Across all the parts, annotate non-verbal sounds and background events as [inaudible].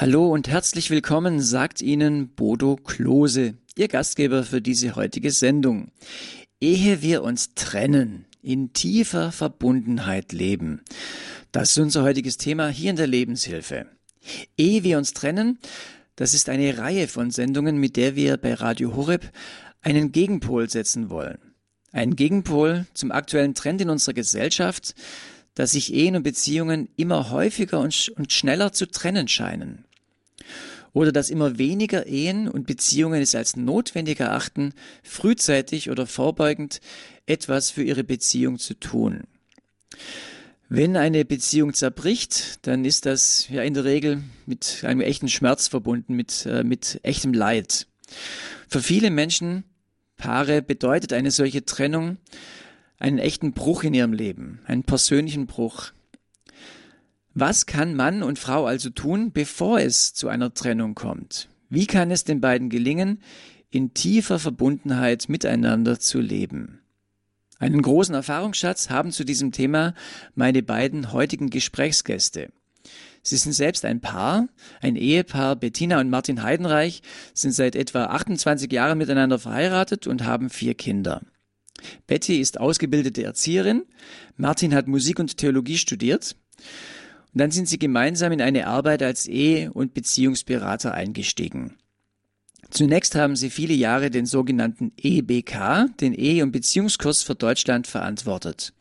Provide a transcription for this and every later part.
Hallo und herzlich willkommen, sagt Ihnen Bodo Klose, Ihr Gastgeber für diese heutige Sendung. Ehe wir uns trennen, in tiefer Verbundenheit leben. Das ist unser heutiges Thema hier in der Lebenshilfe. Ehe wir uns trennen, das ist eine Reihe von Sendungen, mit der wir bei Radio Horeb einen Gegenpol setzen wollen. Ein Gegenpol zum aktuellen Trend in unserer Gesellschaft, dass sich Ehen und Beziehungen immer häufiger und, und schneller zu trennen scheinen oder dass immer weniger Ehen und Beziehungen es als notwendig erachten, frühzeitig oder vorbeugend etwas für ihre Beziehung zu tun. Wenn eine Beziehung zerbricht, dann ist das ja in der Regel mit einem echten Schmerz verbunden, mit, äh, mit echtem Leid. Für viele Menschen, Paare, bedeutet eine solche Trennung einen echten Bruch in ihrem Leben, einen persönlichen Bruch. Was kann Mann und Frau also tun, bevor es zu einer Trennung kommt? Wie kann es den beiden gelingen, in tiefer Verbundenheit miteinander zu leben? Einen großen Erfahrungsschatz haben zu diesem Thema meine beiden heutigen Gesprächsgäste. Sie sind selbst ein Paar, ein Ehepaar. Bettina und Martin Heidenreich sind seit etwa 28 Jahren miteinander verheiratet und haben vier Kinder. Betty ist ausgebildete Erzieherin. Martin hat Musik und Theologie studiert. Und dann sind sie gemeinsam in eine Arbeit als Ehe- und Beziehungsberater eingestiegen. Zunächst haben sie viele Jahre den sogenannten EBK, den Ehe- und Beziehungskurs für Deutschland, verantwortet.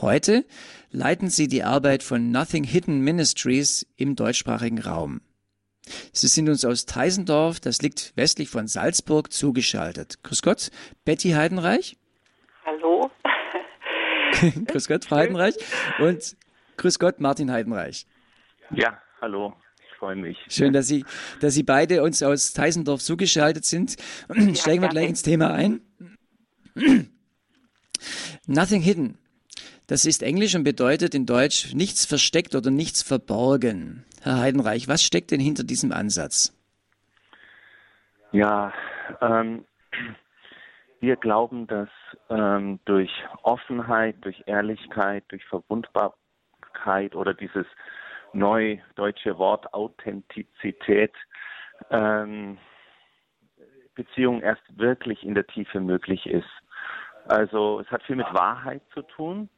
Heute leiten sie die Arbeit von Nothing Hidden Ministries im deutschsprachigen Raum. Sie sind uns aus Teisendorf, das liegt westlich von Salzburg, zugeschaltet. Grüß Gott, Betty Heidenreich. Hallo. [laughs] Grüß Gott, Frau Heidenreich. Und Grüß Gott, Martin Heidenreich. Ja, hallo. Ich freue mich. Schön, dass Sie, dass Sie beide uns aus Teisendorf zugeschaltet sind. Ja, Steigen wir gleich ins Thema ein. Nothing hidden. Das ist Englisch und bedeutet in Deutsch nichts versteckt oder nichts verborgen. Herr Heidenreich, was steckt denn hinter diesem Ansatz? Ja, ähm, wir glauben, dass ähm, durch Offenheit, durch Ehrlichkeit, durch Verwundbar Ehrlichkeit oder dieses neudeutsche Wort Authentizität ähm, Beziehung erst wirklich in der Tiefe möglich ist. Also es hat viel mit Wahrheit zu tun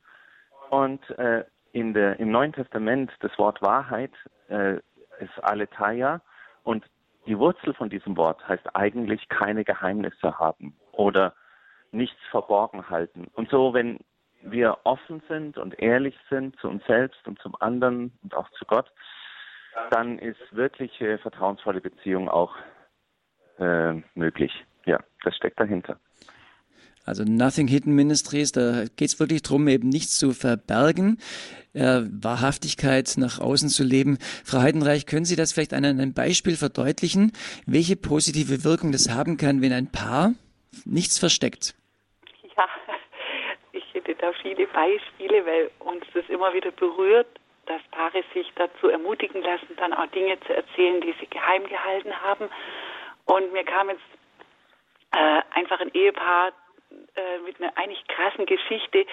und äh, in der, im Neuen Testament das Wort Wahrheit äh, ist Aletheia und die Wurzel von diesem Wort heißt eigentlich keine Geheimnisse haben oder nichts verborgen halten. Und so, wenn wir offen sind und ehrlich sind zu uns selbst und zum anderen und auch zu Gott, dann ist wirkliche vertrauensvolle Beziehung auch äh, möglich. Ja, das steckt dahinter. Also Nothing Hidden Ministries, da geht es wirklich darum, eben nichts zu verbergen, äh, Wahrhaftigkeit nach außen zu leben. Frau Heidenreich, können Sie das vielleicht an einem Beispiel verdeutlichen, welche positive Wirkung das haben kann, wenn ein Paar nichts versteckt? Da viele Beispiele, weil uns das immer wieder berührt, dass Paare sich dazu ermutigen lassen, dann auch Dinge zu erzählen, die sie geheim gehalten haben. Und mir kam jetzt äh, einfach ein Ehepaar äh, mit einer eigentlich krassen Geschichte.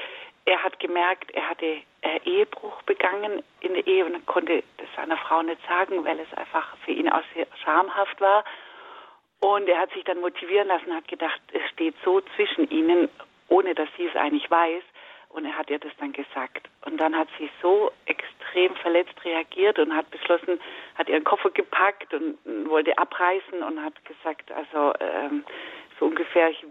Er hat gemerkt, er hatte äh, Ehebruch begangen in der Ehe und konnte das seiner Frau nicht sagen, weil es einfach für ihn auch sehr schamhaft war. Und er hat sich dann motivieren lassen, hat gedacht, es steht so zwischen ihnen ohne dass sie es eigentlich weiß. Und er hat ihr das dann gesagt. Und dann hat sie so extrem verletzt reagiert und hat beschlossen, hat ihren Koffer gepackt und wollte abreißen und hat gesagt, also ähm, so ungefähr, ich,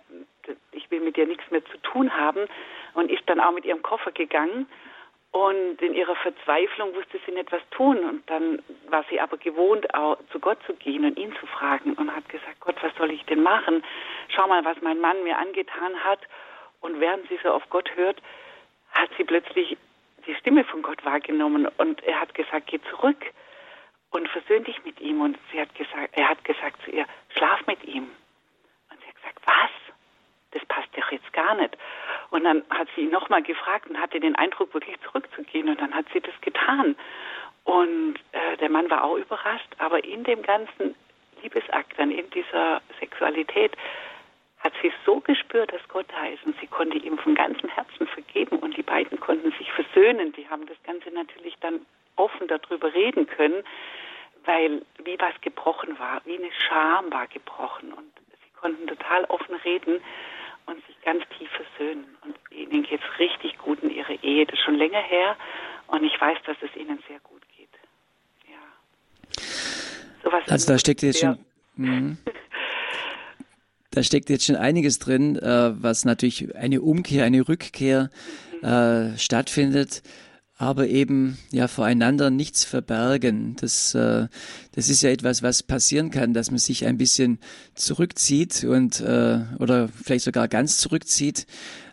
ich will mit dir nichts mehr zu tun haben. Und ist dann auch mit ihrem Koffer gegangen. Und in ihrer Verzweiflung wusste sie nicht was tun. Und dann war sie aber gewohnt, auch zu Gott zu gehen und ihn zu fragen und hat gesagt, Gott, was soll ich denn machen? Schau mal, was mein Mann mir angetan hat. Und während sie so auf Gott hört, hat sie plötzlich die Stimme von Gott wahrgenommen und er hat gesagt, geh zurück und versöhn dich mit ihm. Und sie hat gesagt, er hat gesagt zu ihr, schlaf mit ihm. Und sie hat gesagt, was? Das passt doch jetzt gar nicht. Und dann hat sie ihn nochmal gefragt und hatte den Eindruck, wirklich zurückzugehen. Und dann hat sie das getan. Und äh, der Mann war auch überrascht, aber in dem ganzen Liebesakt, dann in dieser Sexualität, hat sie so gespürt, dass Gott da ist und sie konnte ihm von ganzem Herzen vergeben und die beiden konnten sich versöhnen. Die haben das Ganze natürlich dann offen darüber reden können, weil wie was gebrochen war, wie eine Scham war gebrochen und sie konnten total offen reden und sich ganz tief versöhnen. Und ihnen geht es richtig gut in ihrer Ehe. Das ist schon länger her und ich weiß, dass es ihnen sehr gut geht. Ja. Sowas also da steckt jetzt schon. [laughs] Mhm. Da steckt jetzt schon einiges drin, äh, was natürlich eine Umkehr, eine Rückkehr äh, stattfindet aber eben ja voreinander nichts verbergen. Das, äh, das ist ja etwas, was passieren kann, dass man sich ein bisschen zurückzieht und äh, oder vielleicht sogar ganz zurückzieht.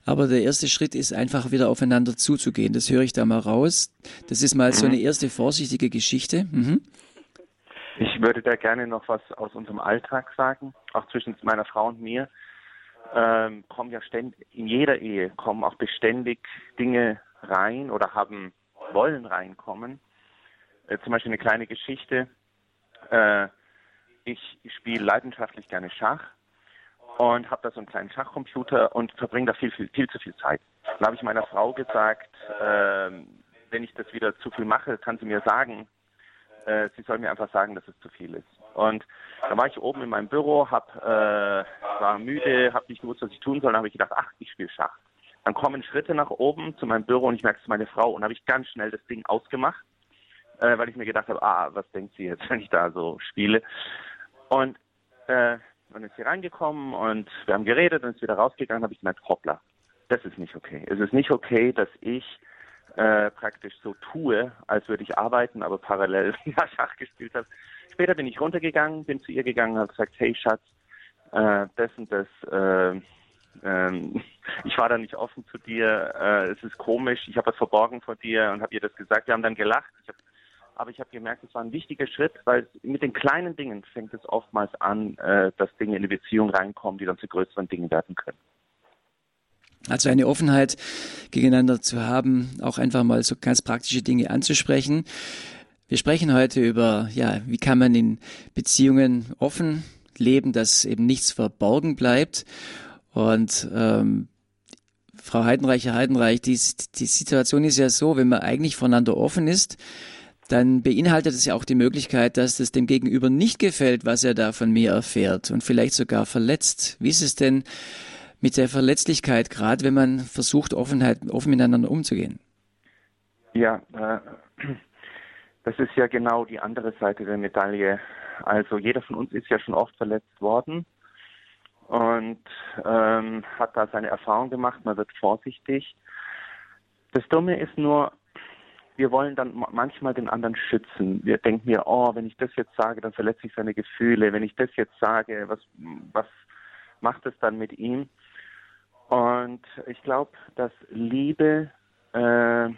Aber der erste Schritt ist einfach wieder aufeinander zuzugehen. Das höre ich da mal raus. Das ist mal so eine erste vorsichtige Geschichte. Mhm. Ich würde da gerne noch was aus unserem Alltag sagen, auch zwischen meiner Frau und mir. Ähm, kommen ja ständig, in jeder Ehe kommen auch beständig Dinge rein oder haben wollen reinkommen. Äh, zum Beispiel eine kleine Geschichte. Äh, ich spiele leidenschaftlich gerne Schach und habe da so einen kleinen Schachcomputer und verbringe da viel, viel, viel zu viel Zeit. Dann habe ich meiner Frau gesagt, äh, wenn ich das wieder zu viel mache, kann sie mir sagen, äh, sie soll mir einfach sagen, dass es zu viel ist. Und dann war ich oben in meinem Büro, hab, äh, war müde, habe nicht gewusst, was ich tun soll, dann habe ich gedacht, ach, ich spiele Schach. Dann kommen Schritte nach oben zu meinem Büro und ich merke es meine Frau und habe ich ganz schnell das Ding ausgemacht, äh, weil ich mir gedacht habe, ah, was denkt sie jetzt, [laughs] wenn ich da so spiele? Und äh, dann ist sie reingekommen und wir haben geredet und ist wieder rausgegangen, habe ich gemerkt, hoppla, das ist nicht okay. Es ist nicht okay, dass ich äh, praktisch so tue, als würde ich arbeiten, aber parallel [laughs] Schach gespielt habe. Später bin ich runtergegangen, bin zu ihr gegangen, habe gesagt, hey Schatz, äh, das und das äh, ähm, [laughs] ich war da nicht offen zu dir, äh, es ist komisch, ich habe was verborgen vor dir und habe ihr das gesagt. Wir haben dann gelacht. Ich hab, aber ich habe gemerkt, es war ein wichtiger Schritt, weil mit den kleinen Dingen fängt es oftmals an, äh, dass Dinge in eine Beziehung reinkommen, die dann zu größeren Dingen werden können. Also eine Offenheit gegeneinander zu haben, auch einfach mal so ganz praktische Dinge anzusprechen. Wir sprechen heute über, ja, wie kann man in Beziehungen offen leben, dass eben nichts verborgen bleibt. Und ähm, Frau Heidenreich, Herr Heidenreich, die, die Situation ist ja so, wenn man eigentlich voneinander offen ist, dann beinhaltet es ja auch die Möglichkeit, dass es dem Gegenüber nicht gefällt, was er da von mir erfährt und vielleicht sogar verletzt. Wie ist es denn mit der Verletzlichkeit, gerade wenn man versucht, Offenheit, offen miteinander umzugehen? Ja, äh, das ist ja genau die andere Seite der Medaille. Also jeder von uns ist ja schon oft verletzt worden und ähm, hat da seine Erfahrung gemacht. Man wird vorsichtig. Das Dumme ist nur, wir wollen dann manchmal den anderen schützen. Wir denken mir, oh, wenn ich das jetzt sage, dann verletze ich seine Gefühle. Wenn ich das jetzt sage, was, was macht es dann mit ihm? Und ich glaube, dass Liebe äh,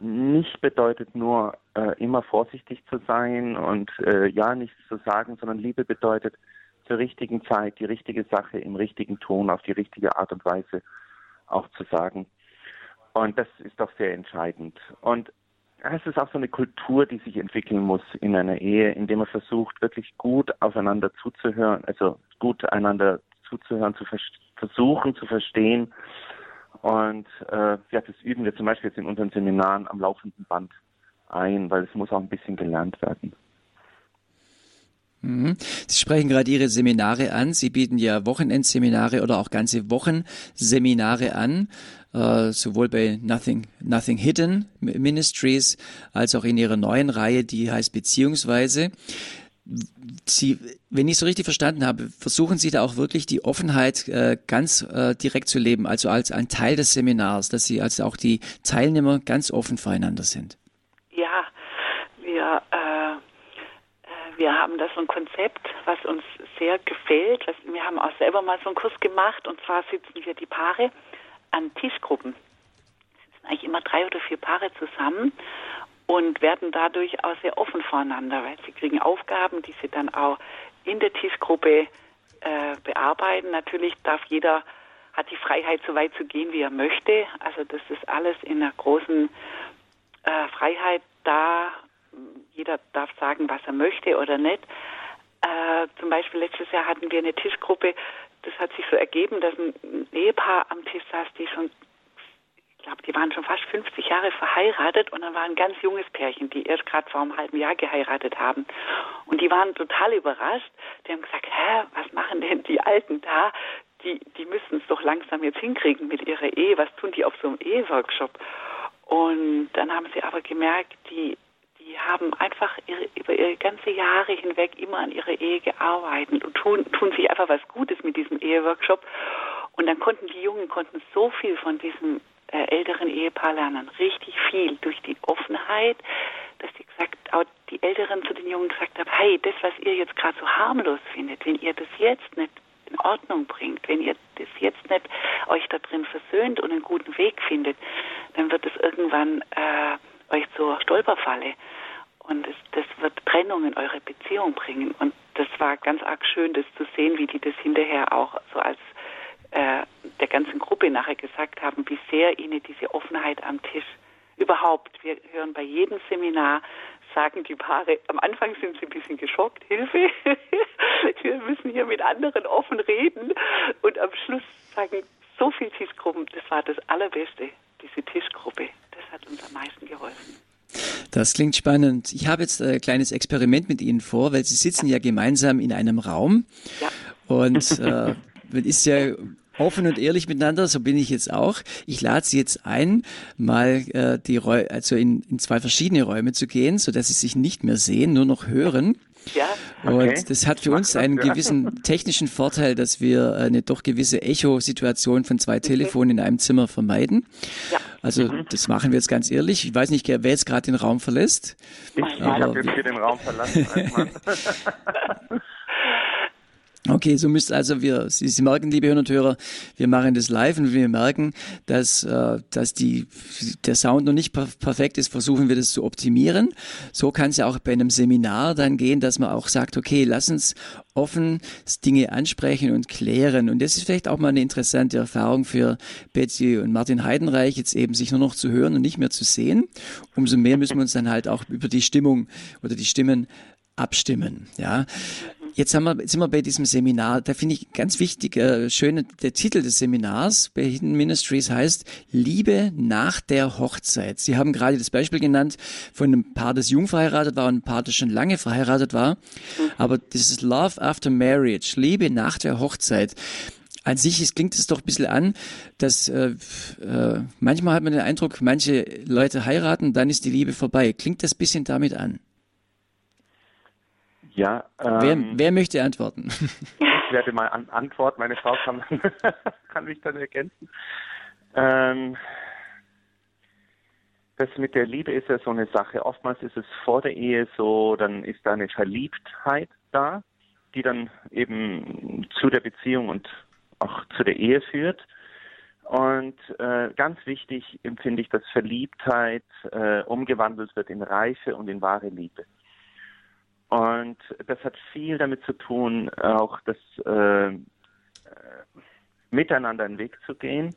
nicht bedeutet nur äh, immer vorsichtig zu sein und äh, ja nichts zu sagen, sondern Liebe bedeutet zur richtigen Zeit die richtige Sache im richtigen Ton auf die richtige Art und Weise auch zu sagen. Und das ist doch sehr entscheidend. Und es ist auch so eine Kultur, die sich entwickeln muss in einer Ehe, indem man versucht, wirklich gut aufeinander zuzuhören, also gut einander zuzuhören, zu versuchen zu verstehen. Und äh, ja, das üben wir zum Beispiel jetzt in unseren Seminaren am laufenden Band ein, weil es muss auch ein bisschen gelernt werden. Mhm. Sie sprechen gerade Ihre Seminare an. Sie bieten ja Wochenendseminare oder auch ganze Wochenseminare an, äh, sowohl bei Nothing, Nothing Hidden Ministries als auch in Ihrer neuen Reihe, die heißt Beziehungsweise. Sie, wenn ich so richtig verstanden habe, versuchen Sie da auch wirklich die Offenheit äh, ganz äh, direkt zu leben, also als ein Teil des Seminars, dass Sie also auch die Teilnehmer ganz offen füreinander sind. Ja, wir äh wir haben da so ein Konzept, was uns sehr gefällt. Wir haben auch selber mal so einen Kurs gemacht und zwar sitzen wir die Paare an Tischgruppen. Es sitzen eigentlich immer drei oder vier Paare zusammen und werden dadurch auch sehr offen voneinander, weil sie kriegen Aufgaben, die sie dann auch in der Tischgruppe äh, bearbeiten. Natürlich darf jeder hat die Freiheit, so weit zu gehen, wie er möchte. Also das ist alles in einer großen äh, Freiheit da, jeder darf sagen, was er möchte oder nicht. Äh, zum Beispiel letztes Jahr hatten wir eine Tischgruppe, das hat sich so ergeben, dass ein Ehepaar am Tisch saß, die schon ich glaube, die waren schon fast 50 Jahre verheiratet und dann war ein ganz junges Pärchen, die erst gerade vor einem halben Jahr geheiratet haben. Und die waren total überrascht. Die haben gesagt, hä, was machen denn die Alten da? Die, die müssen es doch langsam jetzt hinkriegen mit ihrer Ehe. Was tun die auf so einem Eheworkshop? Und dann haben sie aber gemerkt, die, die haben einfach ihre, über ihre ganze Jahre hinweg immer an ihrer Ehe gearbeitet und tun, tun sich einfach was Gutes mit diesem Eheworkshop. Und dann konnten die Jungen konnten so viel von diesem älteren Ehepaar lernen. Richtig viel durch die Offenheit, dass die gesagt, auch die Älteren zu den Jungen gesagt haben, hey, das, was ihr jetzt gerade so harmlos findet, wenn ihr das jetzt nicht in Ordnung bringt, wenn ihr das jetzt nicht euch da drin versöhnt und einen guten Weg findet, dann wird es irgendwann äh, euch zur Stolperfalle. Und es, das wird Trennung in eure Beziehung bringen. Und das war ganz arg schön, das zu sehen, wie die das hinterher auch so als äh, der ganzen Gruppe nachher gesagt haben, wie sehr ihnen diese Offenheit am Tisch überhaupt, wir hören bei jedem Seminar, sagen die Paare, am Anfang sind sie ein bisschen geschockt, Hilfe, [laughs] wir müssen hier mit anderen offen reden und am Schluss sagen so viele Tischgruppen, das war das Allerbeste, diese Tischgruppe, das hat uns am meisten geholfen. Das klingt spannend. Ich habe jetzt ein kleines Experiment mit Ihnen vor, weil Sie sitzen ja, gemeinsam in einem Raum. Ja. Und äh, [laughs] man ist ja offen und ehrlich miteinander, so bin ich jetzt auch. Ich lade Sie jetzt ein, mal äh, die Räu also in, in zwei verschiedene Räume zu gehen, so dass Sie sich nicht mehr sehen, nur noch hören. Ja. Okay. Und das hat für uns einen gewissen technischen Vorteil, dass wir eine doch gewisse Echo-Situation von zwei Telefonen in einem Zimmer vermeiden. Ja. Also mhm. das machen wir jetzt ganz ehrlich. Ich weiß nicht, wer jetzt gerade den Raum verlässt. Ich, ich habe jetzt hier den Raum verlassen. [laughs] [laughs] Okay, so müsst also wir, Sie, Sie merken, liebe Hörer und Hörer, wir machen das live und wir merken, dass, äh, dass die, der Sound noch nicht perfekt ist, versuchen wir das zu optimieren. So kann es ja auch bei einem Seminar dann gehen, dass man auch sagt, okay, lass uns offen Dinge ansprechen und klären. Und das ist vielleicht auch mal eine interessante Erfahrung für Betsy und Martin Heidenreich, jetzt eben sich nur noch zu hören und nicht mehr zu sehen. Umso mehr müssen wir uns dann halt auch über die Stimmung oder die Stimmen abstimmen. Ja, Jetzt, haben wir, jetzt sind wir bei diesem Seminar. Da finde ich ganz wichtig, äh, schön, der Titel des Seminars bei Hidden Ministries heißt Liebe nach der Hochzeit. Sie haben gerade das Beispiel genannt von einem Paar, das jung verheiratet war und einem Paar, das schon lange verheiratet war. Mhm. Aber das ist Love after Marriage, Liebe nach der Hochzeit. An sich es klingt es doch ein bisschen an, dass äh, äh, manchmal hat man den Eindruck, manche Leute heiraten, dann ist die Liebe vorbei. Klingt das bisschen damit an? Ja. Ähm, wer, wer, möchte antworten? [laughs] Ich werde mal an, antworten. Meine Frau kann, [laughs] kann mich dann ergänzen. Ähm, das mit der Liebe ist ja so eine Sache. Oftmals ist es vor der Ehe so, dann ist da eine Verliebtheit da, die dann eben zu der Beziehung und auch zu der Ehe führt. Und äh, ganz wichtig empfinde ich, dass Verliebtheit äh, umgewandelt wird in Reife und in wahre Liebe. Und das hat viel damit zu tun, auch das äh, äh, Miteinander einen Weg zu gehen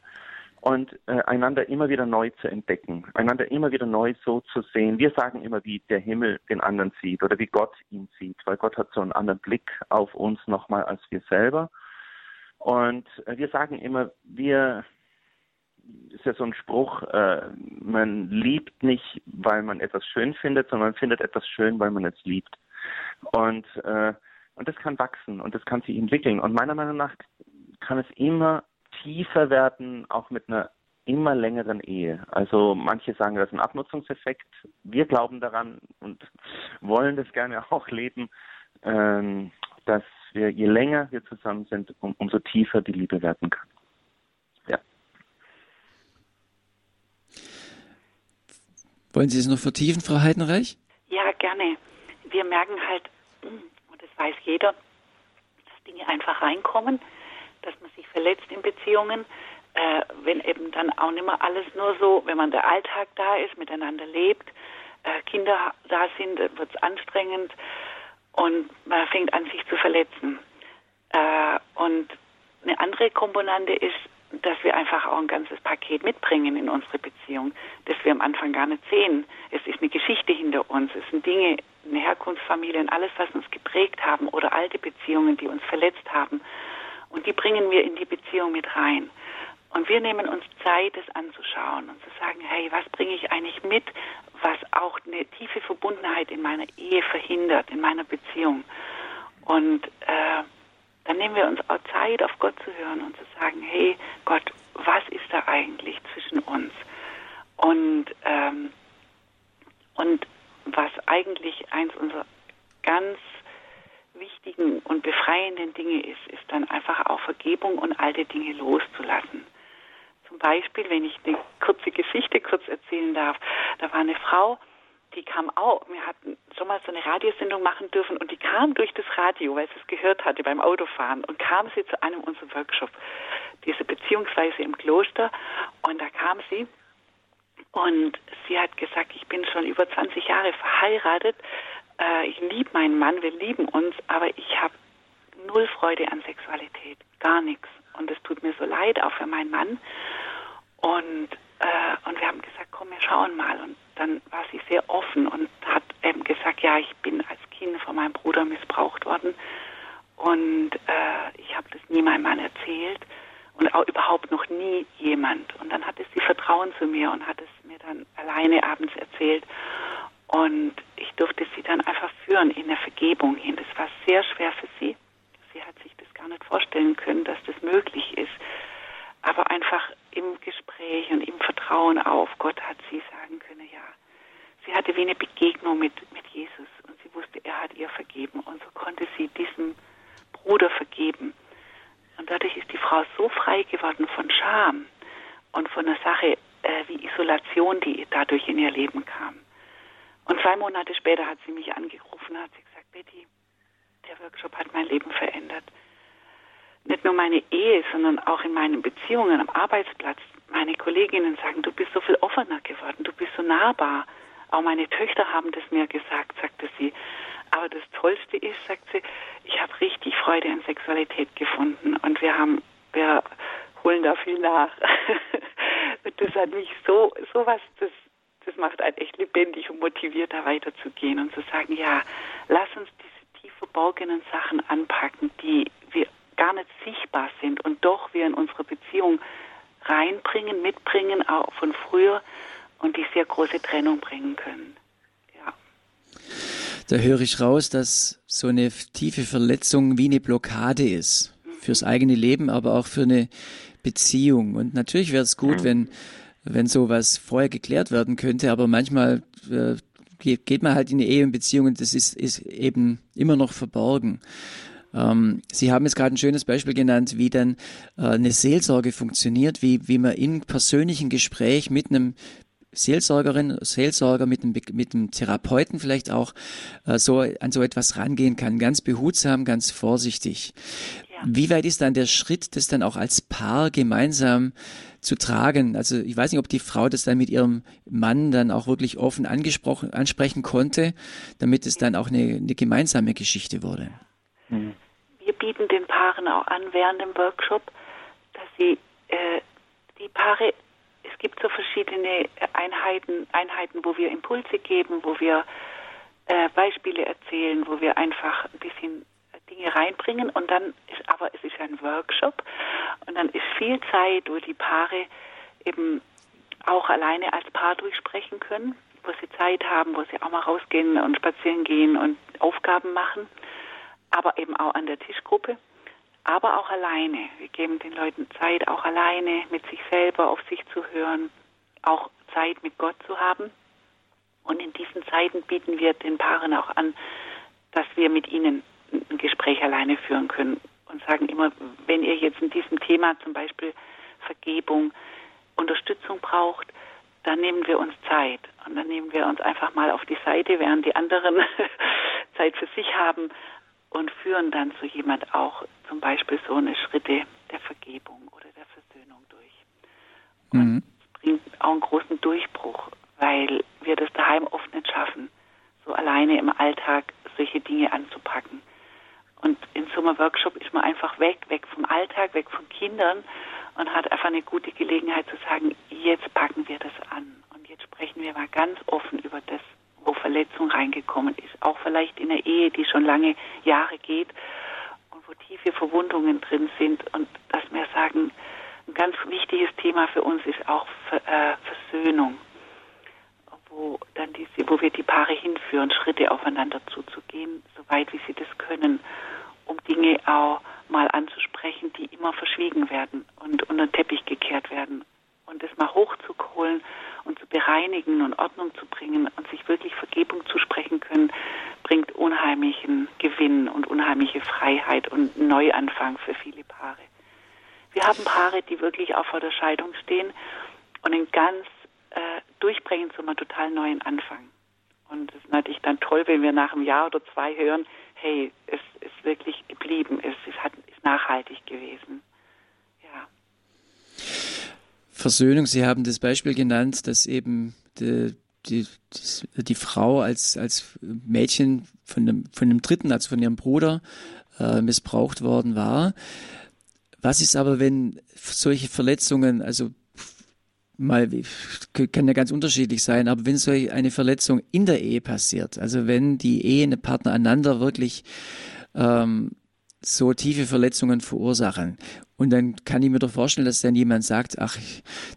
und äh, einander immer wieder neu zu entdecken, einander immer wieder neu so zu sehen. Wir sagen immer, wie der Himmel den anderen sieht oder wie Gott ihn sieht, weil Gott hat so einen anderen Blick auf uns nochmal als wir selber. Und äh, wir sagen immer, wir ist ja so ein Spruch, äh, man liebt nicht, weil man etwas schön findet, sondern man findet etwas schön, weil man es liebt. Und, äh, und das kann wachsen und das kann sich entwickeln. Und meiner Meinung nach kann es immer tiefer werden, auch mit einer immer längeren Ehe. Also manche sagen, das ist ein Abnutzungseffekt. Wir glauben daran und wollen das gerne [laughs] auch leben, ähm, dass wir, je länger wir zusammen sind, um, umso tiefer die Liebe werden kann. Ja. Wollen Sie es noch vertiefen, Frau Heidenreich? Ja, gerne wir merken halt, hm, und das weiß jeder, dass Dinge einfach reinkommen, dass man sich verletzt in Beziehungen, äh, wenn eben dann auch nicht mehr alles nur so, wenn man der Alltag da ist, miteinander lebt, äh, Kinder da sind, wird es anstrengend und man fängt an, sich zu verletzen. Äh, und eine andere Komponente ist, dass wir einfach auch ein ganzes Paket mitbringen in unsere Beziehung, das wir am Anfang gar nicht sehen. Es ist eine Geschichte hinter uns, es sind Dinge, eine Herkunftsfamilie und alles, was uns geprägt haben oder alte Beziehungen, die uns verletzt haben. Und die bringen wir in die Beziehung mit rein. Und wir nehmen uns Zeit, es anzuschauen und zu sagen, hey, was bringe ich eigentlich mit, was auch eine tiefe Verbundenheit in meiner Ehe verhindert, in meiner Beziehung. Und äh, dann nehmen wir uns auch Zeit, auf Gott zu hören und zu sagen, hey Gott, was ist da eigentlich zwischen uns? Und, ähm, und was eigentlich eins unserer ganz wichtigen und befreienden Dinge ist, ist dann einfach auch Vergebung und alte Dinge loszulassen. Zum Beispiel, wenn ich eine kurze Geschichte kurz erzählen darf, da war eine Frau, die kam auch, wir hatten schon mal so eine Radiosendung machen dürfen und die kam durch das Radio, weil sie es gehört hatte beim Autofahren und kam sie zu einem unserer Workshops, diese Beziehungsweise im Kloster und da kam sie und sie hat gesagt, ich bin schon über 20 Jahre verheiratet, äh, ich liebe meinen Mann, wir lieben uns, aber ich habe null Freude an Sexualität, gar nichts und es tut mir so leid, auch für meinen Mann und äh, und wir haben gesagt, komm, wir schauen mal. Und dann war sie sehr offen und hat eben gesagt, ja, ich bin als Kind von meinem Bruder missbraucht worden. Und äh, ich habe das nie meinem Mann erzählt und auch überhaupt noch nie jemand. Und dann hatte sie Vertrauen zu mir und hat es mir dann alleine abends erzählt. Und ich durfte sie dann einfach führen in der Vergebung hin. Das war sehr schwer für sie. Sie hat sich das gar nicht vorstellen können, dass das möglich ist aber einfach im Gespräch und im Vertrauen auf Gott hat sie sagen können, ja, sie hatte wie eine Begegnung mit, mit Jesus und sie wusste, er hat ihr vergeben und so konnte sie diesem Bruder vergeben. Und dadurch ist die Frau so frei geworden von Scham und von einer Sache äh, wie Isolation, die dadurch in ihr Leben kam. Und zwei Monate später hat sie mich angerufen, hat sie gesagt, Betty, der Workshop hat mein Leben verändert nicht nur meine Ehe, sondern auch in meinen Beziehungen am Arbeitsplatz. Meine Kolleginnen sagen, du bist so viel offener geworden, du bist so nahbar. Auch meine Töchter haben das mir gesagt, sagte sie. Aber das Tollste ist, sagt sie, ich habe richtig Freude an Sexualität gefunden und wir haben, wir holen da viel nach. [laughs] das hat mich so, so was, das, das macht einen echt lebendig und motiviert, da weiterzugehen und zu sagen, ja, lass uns diese tief verborgenen Sachen anpacken, die wir gar nicht sichtbar sind und doch wir in unsere Beziehung reinbringen, mitbringen, auch von früher und die sehr große Trennung bringen können. Ja. Da höre ich raus, dass so eine tiefe Verletzung wie eine Blockade ist. Mhm. Fürs eigene Leben, aber auch für eine Beziehung. Und natürlich wäre es gut, mhm. wenn, wenn sowas vorher geklärt werden könnte, aber manchmal äh, geht man halt in eine Ehe und Beziehung und das ist, ist eben immer noch verborgen. Ähm, Sie haben jetzt gerade ein schönes Beispiel genannt, wie dann äh, eine Seelsorge funktioniert, wie, wie man in persönlichen Gespräch mit einem Seelsorgerin, Seelsorger mit einem, mit einem Therapeuten vielleicht auch äh, so an so etwas rangehen kann, ganz behutsam, ganz vorsichtig. Ja. Wie weit ist dann der Schritt, das dann auch als Paar gemeinsam zu tragen? Also ich weiß nicht, ob die Frau das dann mit ihrem Mann dann auch wirklich offen angesprochen, ansprechen konnte, damit es dann auch eine, eine gemeinsame Geschichte wurde. Mhm. Wir bieten den Paaren auch an während dem Workshop, dass sie äh, die Paare, es gibt so verschiedene Einheiten, Einheiten, wo wir Impulse geben, wo wir äh, Beispiele erzählen, wo wir einfach ein bisschen Dinge reinbringen und dann ist aber es ist ein Workshop und dann ist viel Zeit, wo die Paare eben auch alleine als Paar durchsprechen können, wo sie Zeit haben, wo sie auch mal rausgehen und spazieren gehen und Aufgaben machen aber eben auch an der Tischgruppe, aber auch alleine. Wir geben den Leuten Zeit, auch alleine mit sich selber auf sich zu hören, auch Zeit mit Gott zu haben. Und in diesen Zeiten bieten wir den Paaren auch an, dass wir mit ihnen ein Gespräch alleine führen können und sagen immer, wenn ihr jetzt in diesem Thema zum Beispiel Vergebung, Unterstützung braucht, dann nehmen wir uns Zeit und dann nehmen wir uns einfach mal auf die Seite, während die anderen [laughs] Zeit für sich haben und führen dann zu jemand auch zum Beispiel so eine Schritte der Vergebung oder der Versöhnung durch. Und mhm. es bringt auch einen großen Durchbruch, weil wir das daheim oft nicht schaffen, so alleine im Alltag solche Dinge anzupacken. Und in so einem Workshop ist man einfach weg, weg vom Alltag, weg von Kindern und hat einfach eine gute Gelegenheit zu sagen, jetzt packen wir das an und jetzt sprechen wir mal ganz offen über das, wo Verletzung reingekommen ist. Auch vielleicht in einer Ehe, die schon lange Jahre geht und wo tiefe Verwundungen drin sind. Und dass wir sagen, Ein ganz wichtiges Thema für uns ist auch äh, Versöhnung, wo dann diese, wo wir die Paare hinführen, Schritte aufeinander zuzugehen, soweit wie sie das können, um Dinge auch mal anzusprechen, die immer verschwiegen werden und unter den Teppich gekehrt werden und das mal hochzuholen und zu bereinigen und Ordnung zu bringen und sich wirklich Vergebung zusprechen können, bringt unheimlichen Gewinn und unheimliche Freiheit und Neuanfang für viele Paare. Wir haben Paare, die wirklich auch vor der Scheidung stehen und einen ganz äh, durchbringen zu einem total neuen Anfang. Und es ist natürlich dann toll, wenn wir nach einem Jahr oder zwei hören, hey, es ist wirklich geblieben, es ist, hat, ist nachhaltig gewesen. Versöhnung, Sie haben das Beispiel genannt, dass eben die, die, die Frau als, als Mädchen von einem, von einem Dritten, also von ihrem Bruder, äh, missbraucht worden war. Was ist aber, wenn solche Verletzungen, also mal, kann ja ganz unterschiedlich sein, aber wenn so eine Verletzung in der Ehe passiert, also wenn die Ehepartner einander wirklich ähm, so tiefe Verletzungen verursachen. Und dann kann ich mir doch vorstellen, dass dann jemand sagt, ach,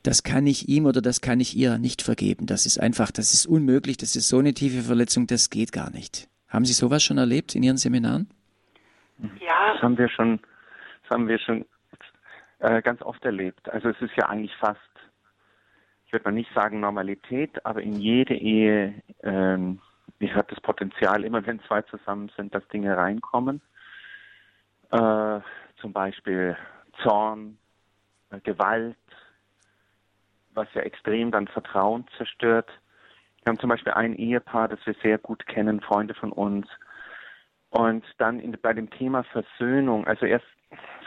das kann ich ihm oder das kann ich ihr nicht vergeben. Das ist einfach, das ist unmöglich, das ist so eine tiefe Verletzung, das geht gar nicht. Haben Sie sowas schon erlebt in Ihren Seminaren? Ja. Das haben wir schon, das haben wir schon äh, ganz oft erlebt. Also es ist ja eigentlich fast, ich würde mal nicht sagen Normalität, aber in jede Ehe ähm, hat das Potenzial, immer wenn zwei zusammen sind, dass Dinge reinkommen. Äh, zum Beispiel Zorn, äh, Gewalt, was ja extrem dann Vertrauen zerstört. Wir haben zum Beispiel ein Ehepaar, das wir sehr gut kennen, Freunde von uns. Und dann in, bei dem Thema Versöhnung, also erst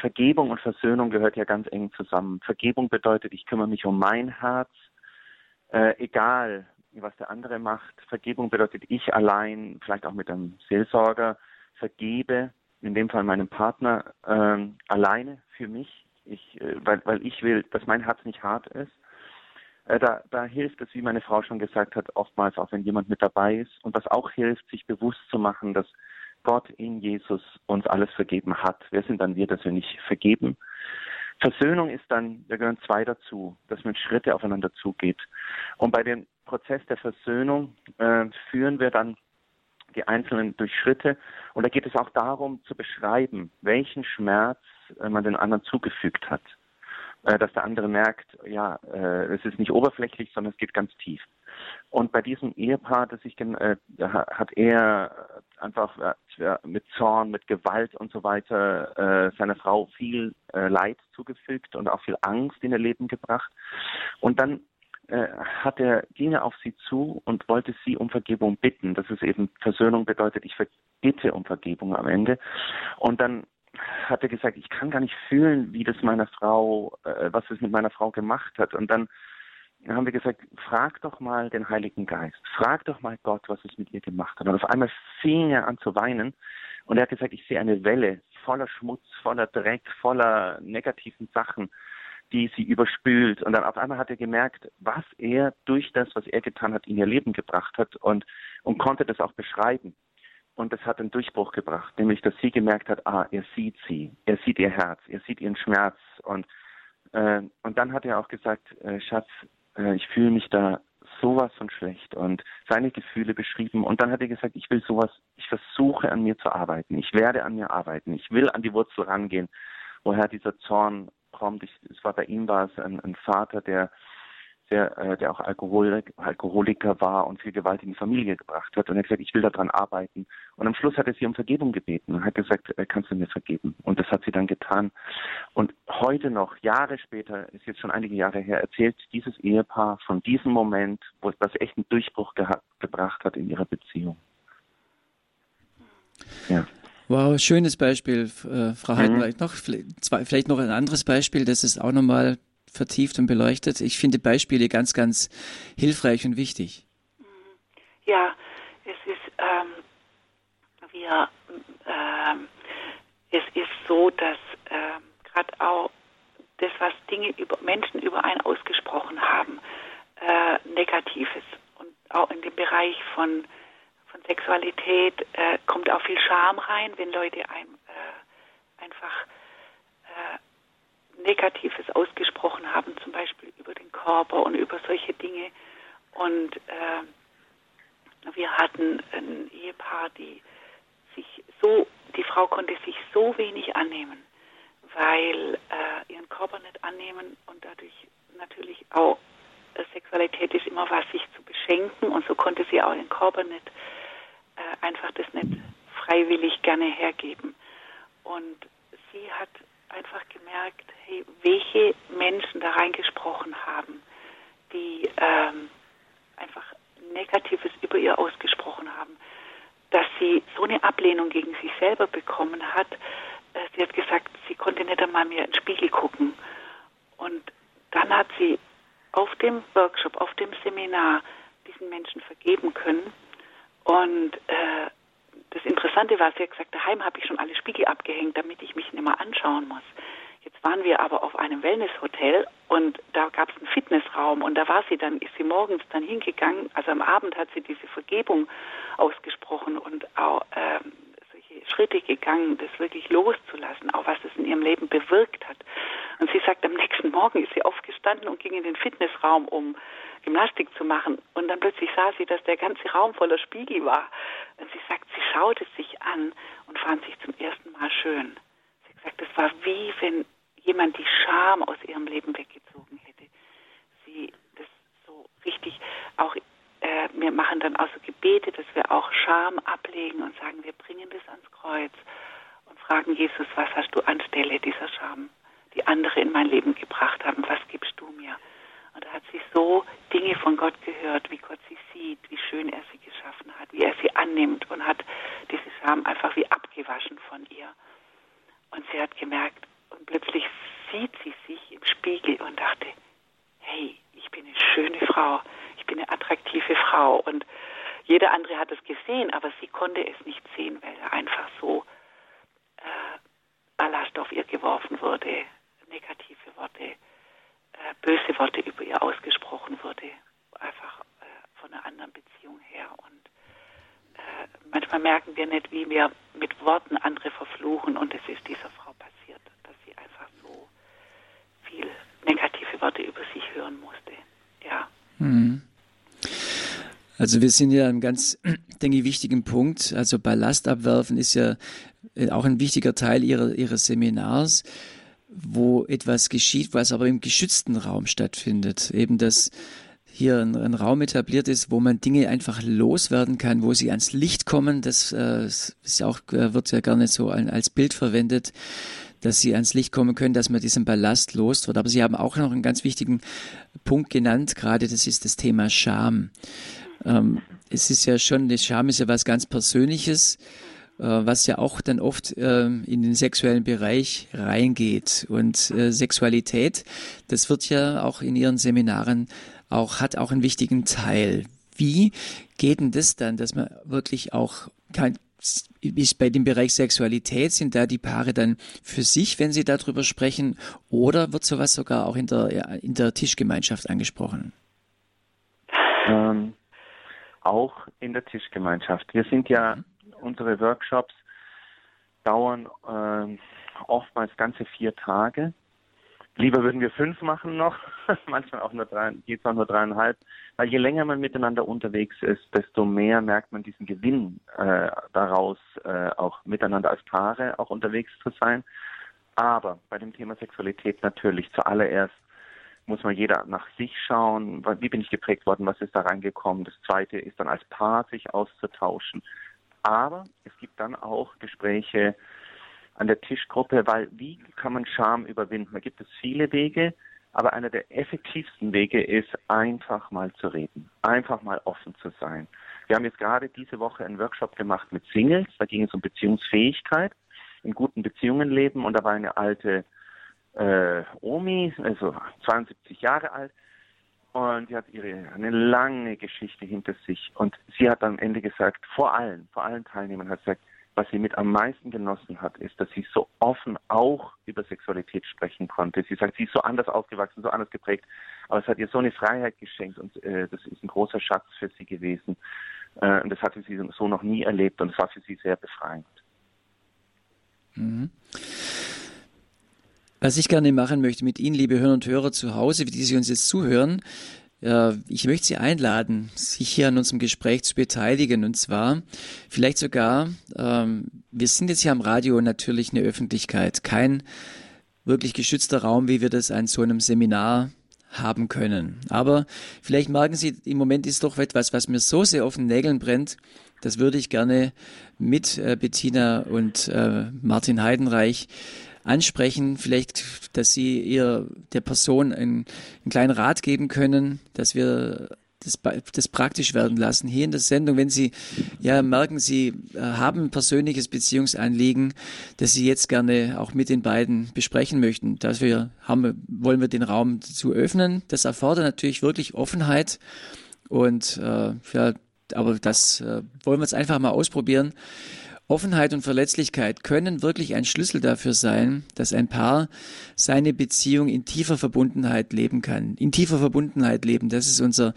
Vergebung und Versöhnung gehört ja ganz eng zusammen. Vergebung bedeutet, ich kümmere mich um mein Herz, äh, egal was der andere macht. Vergebung bedeutet, ich allein, vielleicht auch mit einem Seelsorger, vergebe, in dem Fall meinem Partner, äh, alleine für mich, ich, äh, weil, weil ich will, dass mein Herz nicht hart ist. Äh, da, da hilft es, wie meine Frau schon gesagt hat, oftmals auch, wenn jemand mit dabei ist. Und was auch hilft, sich bewusst zu machen, dass Gott in Jesus uns alles vergeben hat. Wer sind dann wir, dass wir nicht vergeben? Versöhnung ist dann, da gehören zwei dazu, dass man Schritte aufeinander zugeht. Und bei dem Prozess der Versöhnung äh, führen wir dann die Einzelnen durch Schritte. Und da geht es auch darum zu beschreiben, welchen Schmerz äh, man den anderen zugefügt hat. Äh, dass der andere merkt, ja, äh, es ist nicht oberflächlich, sondern es geht ganz tief. Und bei diesem Ehepaar, das ich hat er einfach mit Zorn, mit Gewalt und so weiter seiner Frau viel Leid zugefügt und auch viel Angst in ihr Leben gebracht. Und dann äh, hat er, ging er auf sie zu und wollte sie um Vergebung bitten. Das ist eben Versöhnung bedeutet, ich bitte um Vergebung am Ende. Und dann hat er gesagt, ich kann gar nicht fühlen, wie das meiner Frau, äh, was es mit meiner Frau gemacht hat. Und dann haben wir gesagt, frag doch mal den Heiligen Geist, frag doch mal Gott, was es mit ihr gemacht hat. Und auf einmal fing er an zu weinen und er hat gesagt, ich sehe eine Welle voller Schmutz, voller Dreck, voller negativen Sachen, die sie überspült. Und dann auf einmal hat er gemerkt, was er durch das, was er getan hat, in ihr Leben gebracht hat und, und konnte das auch beschreiben. Und das hat einen Durchbruch gebracht, nämlich dass sie gemerkt hat, ah, er sieht sie, er sieht ihr Herz, er sieht ihren Schmerz. Und, äh, und dann hat er auch gesagt, äh, Schatz, äh, ich fühle mich da sowas von schlecht und seine Gefühle beschrieben. Und dann hat er gesagt, ich will sowas, ich versuche an mir zu arbeiten, ich werde an mir arbeiten, ich will an die Wurzel rangehen, woher dieser Zorn kommt. Ich, es war bei ihm war es ein, ein Vater, der der, äh, der auch Alkoholik, Alkoholiker war und viel Gewalt in die Familie gebracht hat. Und er hat gesagt, ich will daran arbeiten. Und am Schluss hat er sie um Vergebung gebeten und hat gesagt, äh, kannst du mir vergeben? Und das hat sie dann getan. Und heute noch, Jahre später, ist jetzt schon einige Jahre her, erzählt dieses Ehepaar von diesem Moment, wo das echt einen Durchbruch gebracht hat in ihrer Beziehung. Ja. Wow, schönes Beispiel, äh, Frau mhm. Heidenreich. Noch, vielleicht noch ein anderes Beispiel, das ist auch nochmal vertieft und beleuchtet. Ich finde Beispiele ganz, ganz hilfreich und wichtig. Ja, es ist, ähm, wir, ähm, es ist so, dass ähm, gerade auch das, was Dinge über Menschen über einen ausgesprochen haben, äh, Negatives und auch in dem Bereich von von Sexualität äh, kommt auch viel Scham rein, wenn Leute einem äh, einfach Negatives ausgesprochen haben, zum Beispiel über den Körper und über solche Dinge. Und äh, wir hatten ein Ehepaar, die sich so, die Frau konnte sich so wenig annehmen, weil äh, ihren Körper nicht annehmen und dadurch natürlich auch äh, Sexualität ist immer was, sich zu beschenken und so konnte sie auch ihren Körper nicht äh, einfach das nicht freiwillig gerne hergeben. Und sie hat einfach gemerkt, hey, welche Menschen da reingesprochen haben, die ähm, einfach Negatives über ihr ausgesprochen haben, dass sie so eine Ablehnung gegen sich selber bekommen hat. Äh, sie hat gesagt, sie konnte nicht einmal mehr in den Spiegel gucken. Und dann hat sie auf dem Workshop, auf dem Seminar diesen Menschen vergeben können. Und äh, das Interessante war, sie hat gesagt, daheim habe ich schon alle Spiegel abgehängt, damit ich mich nicht mehr anschauen muss. Jetzt waren wir aber auf einem Wellnesshotel und da gab es einen Fitnessraum und da war sie dann, ist sie morgens dann hingegangen, also am Abend hat sie diese Vergebung ausgesprochen und auch ähm, solche Schritte gegangen, das wirklich loszulassen, auch was es in ihrem Leben bewirkt hat. Und sie sagt, am nächsten Morgen ist sie aufgestanden und ging in den Fitnessraum, um Gymnastik zu machen. Und dann plötzlich sah sie, dass der ganze Raum voller Spiegel war. Und sie sagt, sie schaute sich an und fand sich zum ersten Mal schön. Sie gesagt, es war wie wenn jemand die Scham aus ihrem Leben weggezogen hätte. Sie das so richtig auch äh, wir machen dann auch so Gebete, dass wir auch Scham ablegen und sagen, wir bringen das ans Kreuz und fragen Jesus, was hast du anstelle dieser Scham, die andere in mein Leben gebracht haben, was gibst du mir? Und da hat sie so Dinge von Gott gehört, wie Gott sie sieht, wie schön er sie geschaffen hat, wie er sie annimmt und hat diese Scham einfach wie abgewaschen von ihr. Und sie hat gemerkt, und plötzlich sieht sie sich im Spiegel und dachte, hey, ich bin eine schöne Frau, ich bin eine attraktive Frau. Und jeder andere hat es gesehen, aber sie konnte es nicht sehen, weil er einfach so äh, Ballast auf ihr geworfen wurde, negative Worte, böse Worte über ihr ausgesprochen wurde, einfach äh, von einer anderen Beziehung her. Und äh, manchmal merken wir nicht, wie wir mit Worten andere verfluchen und es ist dieser Frau passiert, dass sie einfach so viel negative Worte über sich hören musste. Ja. Mhm. Also wir sind ja an einem ganz, [clears throat] denke ich, wichtigen Punkt. Also Ballast abwerfen ist ja äh, auch ein wichtiger Teil ihrer, ihres Seminars wo etwas geschieht, was aber im geschützten Raum stattfindet. Eben, dass hier ein, ein, Raum etabliert ist, wo man Dinge einfach loswerden kann, wo sie ans Licht kommen. Das äh, ist ja auch, äh, wird ja gerne so als Bild verwendet, dass sie ans Licht kommen können, dass man diesen Ballast los wird. Aber Sie haben auch noch einen ganz wichtigen Punkt genannt, gerade das ist das Thema Scham. Ähm, es ist ja schon, das Scham ist ja was ganz Persönliches was ja auch dann oft ähm, in den sexuellen Bereich reingeht. Und äh, Sexualität, das wird ja auch in Ihren Seminaren auch, hat auch einen wichtigen Teil. Wie geht denn das dann, dass man wirklich auch kein, ist bei dem Bereich Sexualität, sind da die Paare dann für sich, wenn sie darüber sprechen, oder wird sowas sogar auch in der, in der Tischgemeinschaft angesprochen? Ähm, auch in der Tischgemeinschaft. Wir sind ja mhm unsere Workshops dauern äh, oftmals ganze vier Tage. Lieber würden wir fünf machen noch, [laughs] manchmal auch nur drei, geht auch nur dreieinhalb. Weil je länger man miteinander unterwegs ist, desto mehr merkt man diesen Gewinn äh, daraus, äh, auch miteinander als Paare auch unterwegs zu sein. Aber bei dem Thema Sexualität natürlich zuallererst muss mal jeder nach sich schauen, wie bin ich geprägt worden, was ist da reingekommen. Das zweite ist dann als Paar sich auszutauschen. Aber es gibt dann auch Gespräche an der Tischgruppe, weil wie kann man Scham überwinden? Da gibt es viele Wege, aber einer der effektivsten Wege ist, einfach mal zu reden, einfach mal offen zu sein. Wir haben jetzt gerade diese Woche einen Workshop gemacht mit Singles, da ging es um Beziehungsfähigkeit, in guten Beziehungen leben und da war eine alte äh, Omi, also 72 Jahre alt, und sie hat ihre eine lange Geschichte hinter sich. Und sie hat am Ende gesagt, vor allen, vor allen Teilnehmern hat gesagt, was sie mit am meisten genossen hat, ist, dass sie so offen auch über Sexualität sprechen konnte. Sie sagt, sie ist so anders aufgewachsen, so anders geprägt, aber es hat ihr so eine Freiheit geschenkt und äh, das ist ein großer Schatz für sie gewesen. Äh, und das hatte sie so noch nie erlebt und es war für sie sehr befreiend. Mhm. Was ich gerne machen möchte mit Ihnen, liebe Hörer und Hörer zu Hause, die Sie uns jetzt zuhören, ich möchte Sie einladen, sich hier an unserem Gespräch zu beteiligen. Und zwar vielleicht sogar, ähm, wir sind jetzt hier am Radio natürlich eine Öffentlichkeit, kein wirklich geschützter Raum, wie wir das an so einem Seminar haben können. Aber vielleicht merken Sie, im Moment ist doch etwas, was mir so sehr auf den Nägeln brennt. Das würde ich gerne mit äh, Bettina und äh, Martin Heidenreich ansprechen, vielleicht, dass Sie ihr der Person einen, einen kleinen Rat geben können, dass wir das, das praktisch werden lassen. Hier in der Sendung, wenn Sie ja merken, Sie äh, haben ein persönliches Beziehungsanliegen, das Sie jetzt gerne auch mit den beiden besprechen möchten. Dafür haben, wollen wir den Raum zu öffnen. Das erfordert natürlich wirklich Offenheit und äh, ja, aber das äh, wollen wir jetzt einfach mal ausprobieren. Offenheit und Verletzlichkeit können wirklich ein Schlüssel dafür sein, dass ein Paar seine Beziehung in tiefer Verbundenheit leben kann. In tiefer Verbundenheit leben, das ist unser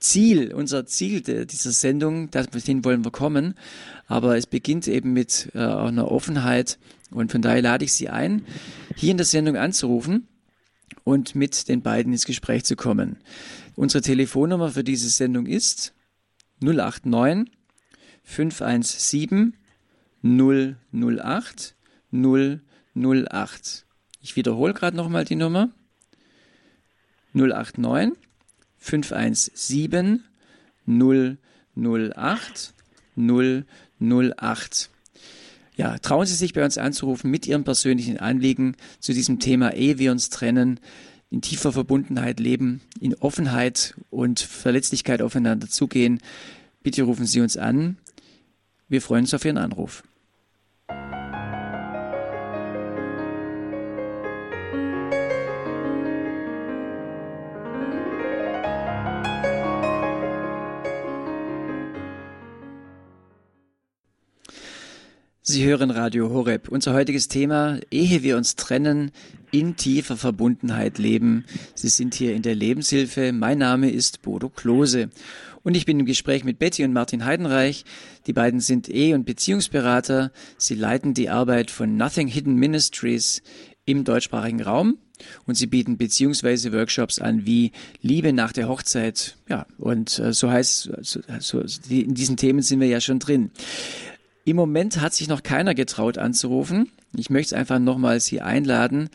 Ziel, unser Ziel dieser Sendung, dorthin wollen wir kommen. Aber es beginnt eben mit äh, einer Offenheit und von daher lade ich Sie ein, hier in der Sendung anzurufen und mit den beiden ins Gespräch zu kommen. Unsere Telefonnummer für diese Sendung ist 089 517 008 008. Ich wiederhole gerade nochmal die Nummer. 089 517 008 008. Ja, trauen Sie sich bei uns anzurufen mit Ihrem persönlichen Anliegen zu diesem Thema, ehe wir uns trennen, in tiefer Verbundenheit leben, in Offenheit und Verletzlichkeit aufeinander zugehen. Bitte rufen Sie uns an. Wir freuen uns auf Ihren Anruf. Sie hören Radio Horeb. Unser heutiges Thema, ehe wir uns trennen, in tiefer Verbundenheit leben. Sie sind hier in der Lebenshilfe. Mein Name ist Bodo Klose. Und ich bin im Gespräch mit Betty und Martin Heidenreich. Die beiden sind Ehe- und Beziehungsberater. Sie leiten die Arbeit von Nothing Hidden Ministries im deutschsprachigen Raum. Und sie bieten beziehungsweise Workshops an wie Liebe nach der Hochzeit. Ja, und äh, so heißt, so, so, die, in diesen Themen sind wir ja schon drin. Im Moment hat sich noch keiner getraut anzurufen. Ich möchte es einfach nochmals hier einladen.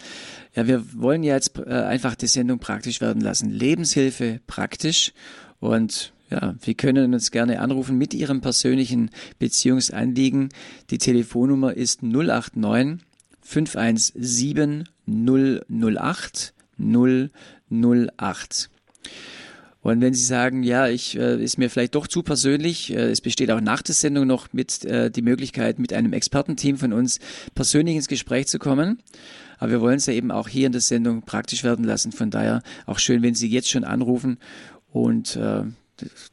Ja, wir wollen ja jetzt äh, einfach die Sendung praktisch werden lassen. Lebenshilfe praktisch. Und ja, wir können uns gerne anrufen mit Ihrem persönlichen Beziehungsanliegen. Die Telefonnummer ist 089 517 008 008. Und wenn Sie sagen, ja, ich äh, ist mir vielleicht doch zu persönlich, äh, es besteht auch nach der Sendung noch mit äh, die Möglichkeit, mit einem Expertenteam von uns persönlich ins Gespräch zu kommen. Aber wir wollen es ja eben auch hier in der Sendung praktisch werden lassen. Von daher auch schön, wenn Sie jetzt schon anrufen und äh,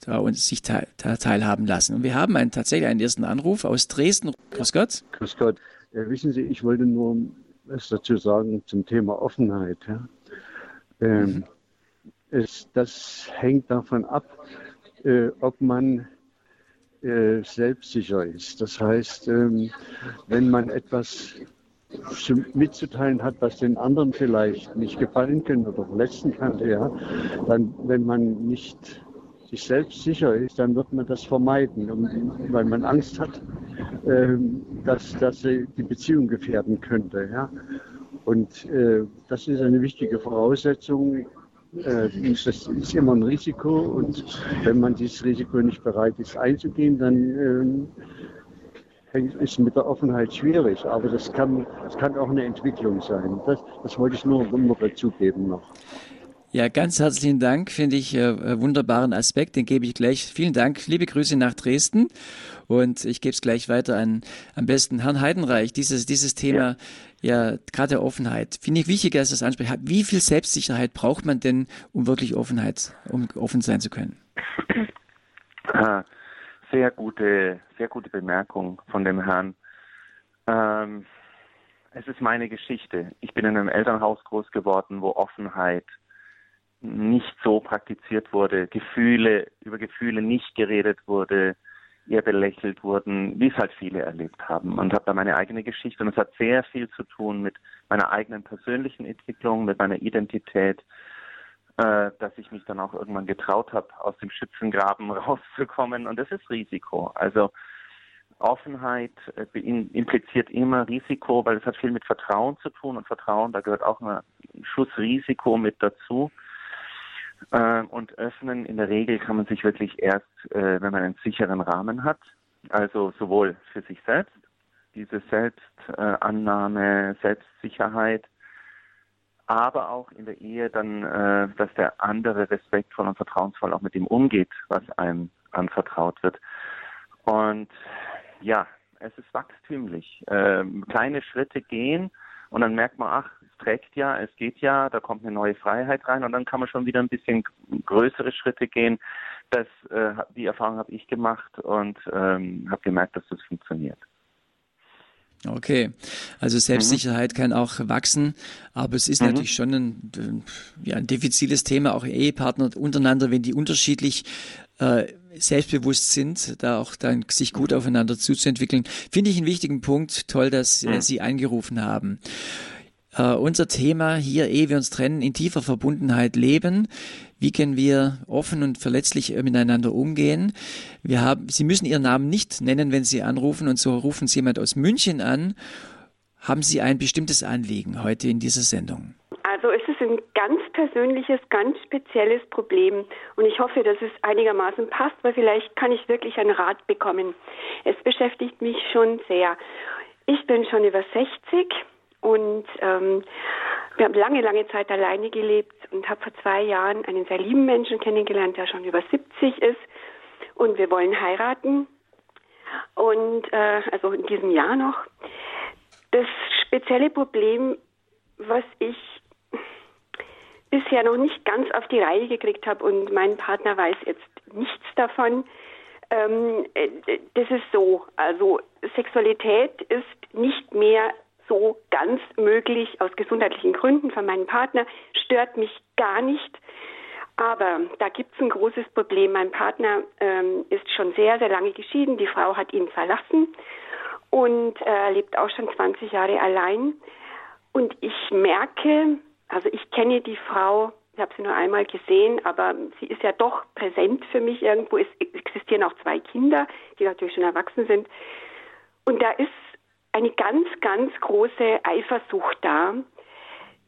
da uns sich te teilhaben lassen. Und wir haben einen, tatsächlich einen ersten Anruf aus Dresden. Grüß Gott. Grüß Gott. Ja, wissen Sie, ich wollte nur was dazu sagen zum Thema Offenheit. Ja. Ähm, mhm es, das hängt davon ab, äh, ob man äh, selbstsicher ist. Das heißt, ähm, wenn man etwas mitzuteilen hat, was den anderen vielleicht nicht gefallen könnte oder verletzen könnte, ja, dann, wenn man nicht sich selbst sicher ist, dann wird man das vermeiden, weil man Angst hat, ähm, dass, dass die Beziehung gefährden könnte. Ja. Und äh, das ist eine wichtige Voraussetzung äh, das ist immer ein Risiko und wenn man dieses Risiko nicht bereit ist einzugehen, dann äh, ist es mit der Offenheit schwierig. Aber das kann, das kann auch eine Entwicklung sein. Das, das wollte ich nur, nur dazugeben noch. Ja, ganz herzlichen Dank, finde ich äh, wunderbaren Aspekt, den gebe ich gleich. Vielen Dank, liebe Grüße nach Dresden und ich gebe es gleich weiter an am besten Herrn Heidenreich. Dieses, dieses Thema, ja, gerade der Offenheit, finde ich wichtiger, dass das anspricht. Wie viel Selbstsicherheit braucht man denn, um wirklich Offenheit, um offen sein zu können? [clears throat] Ah, sehr gute, sehr gute Bemerkung von dem Herrn. Ähm, es ist meine Geschichte. Ich bin in einem Elternhaus groß geworden, wo Offenheit nicht so praktiziert wurde, Gefühle, über Gefühle nicht geredet wurde, eher belächelt wurden, wie es halt viele erlebt haben. Und habe da meine eigene Geschichte und es hat sehr viel zu tun mit meiner eigenen persönlichen Entwicklung, mit meiner Identität, äh, dass ich mich dann auch irgendwann getraut habe, aus dem Schützengraben [laughs] rauszukommen. Und das ist Risiko. Also Offenheit äh, impliziert immer Risiko, weil es hat viel mit Vertrauen zu tun und Vertrauen, da gehört auch ein Schuss Risiko mit dazu. Äh, und öffnen in der Regel kann man sich wirklich erst, äh, wenn man einen sicheren Rahmen hat, also sowohl für sich selbst, diese Selbstannahme, Selbstsicherheit, aber auch in der Ehe dann, äh, dass der andere respektvoll und vertrauensvoll auch mit ihm umgeht, was einem anvertraut wird. Und ja, es ist wachstümlich. Ähm, kleine Schritte gehen und dann merkt man, ach, trägt ja, es geht ja, da kommt eine neue Freiheit rein und dann kann man schon wieder ein bisschen größere Schritte gehen. Das, äh, die Erfahrung habe ich gemacht und ähm, habe gemerkt, dass das funktioniert. Okay, also Selbstsicherheit mhm. kann auch wachsen, aber es ist mhm. natürlich schon ein, ja, ein diffiziles Thema, auch Ehepartner untereinander, wenn die unterschiedlich äh, selbstbewusst sind, da auch dann sich gut aufeinander zuzuentwickeln, finde ich einen wichtigen Punkt. Toll, dass äh, mhm. Sie angerufen haben. Uh, unser Thema hier, ehe wir uns trennen, in tiefer Verbundenheit leben. Wie können wir offen und verletzlich miteinander umgehen? Wir haben, Sie müssen Ihren Namen nicht nennen, wenn Sie anrufen, und so rufen Sie jemand aus München an. Haben Sie ein bestimmtes Anliegen heute in dieser Sendung? Also es ist ein ganz persönliches, ganz spezielles Problem und ich hoffe, dass es einigermaßen passt, weil vielleicht kann ich wirklich einen Rat bekommen. Es beschäftigt mich schon sehr. Ich bin schon über 60 und ähm, wir haben lange, lange Zeit alleine gelebt und habe vor zwei Jahren einen sehr lieben Menschen kennengelernt, der schon über 70 ist und wir wollen heiraten und äh, also in diesem Jahr noch. Das spezielle Problem, was ich bisher noch nicht ganz auf die Reihe gekriegt habe und mein Partner weiß jetzt nichts davon. Ähm, äh, das ist so, also Sexualität ist nicht mehr so ganz möglich aus gesundheitlichen Gründen von meinem Partner, stört mich gar nicht. Aber da gibt es ein großes Problem. Mein Partner ähm, ist schon sehr, sehr lange geschieden. Die Frau hat ihn verlassen und äh, lebt auch schon 20 Jahre allein. Und ich merke, also ich kenne die Frau, ich habe sie nur einmal gesehen, aber sie ist ja doch präsent für mich irgendwo. Es existieren auch zwei Kinder, die natürlich schon erwachsen sind. Und da ist eine ganz, ganz große Eifersucht da.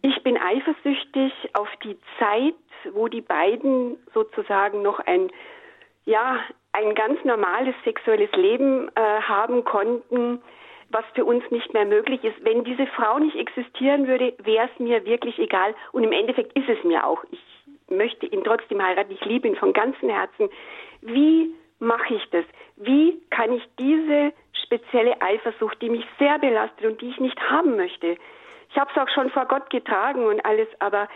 Ich bin eifersüchtig auf die Zeit, wo die beiden sozusagen noch ein, ja, ein ganz normales sexuelles Leben äh, haben konnten, was für uns nicht mehr möglich ist. Wenn diese Frau nicht existieren würde, wäre es mir wirklich egal. Und im Endeffekt ist es mir auch. Ich möchte ihn trotzdem heiraten. Ich liebe ihn von ganzem Herzen. Wie mache ich das? Wie kann ich diese spezielle Eifersucht, die mich sehr belastet und die ich nicht haben möchte. Ich habe es auch schon vor Gott getragen und alles, aber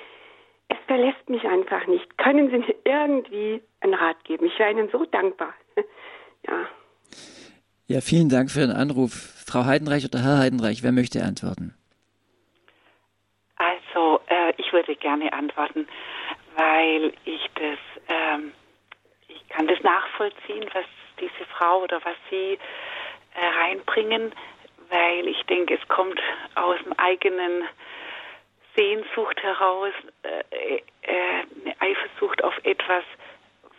es verlässt mich einfach nicht. Können Sie mir irgendwie einen Rat geben? Ich wäre Ihnen so dankbar. [laughs] ja. Ja, vielen Dank für den Anruf. Frau Heidenreich oder Herr Heidenreich, wer möchte antworten? Also, äh, ich würde gerne antworten, weil ich das, ähm, ich kann das nachvollziehen, was diese Frau oder was sie reinbringen, weil ich denke, es kommt aus dem eigenen Sehnsucht heraus, äh, äh, eine Eifersucht auf etwas,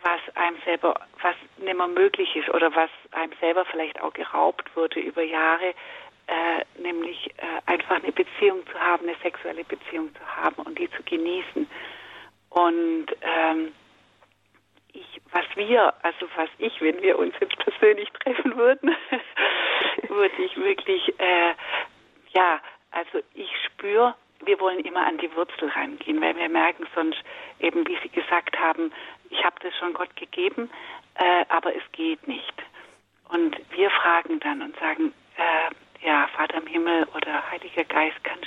was einem selber, was nicht mehr möglich ist oder was einem selber vielleicht auch geraubt wurde über Jahre, äh, nämlich äh, einfach eine Beziehung zu haben, eine sexuelle Beziehung zu haben und die zu genießen. Und ähm, was wir, also was ich, wenn wir uns jetzt persönlich treffen würden, [laughs] würde ich wirklich, äh, ja, also ich spüre, wir wollen immer an die Wurzel rangehen, weil wir merken sonst eben, wie Sie gesagt haben, ich habe das schon Gott gegeben, äh, aber es geht nicht. Und wir fragen dann und sagen, äh, ja, Vater im Himmel oder Heiliger Geist, kannst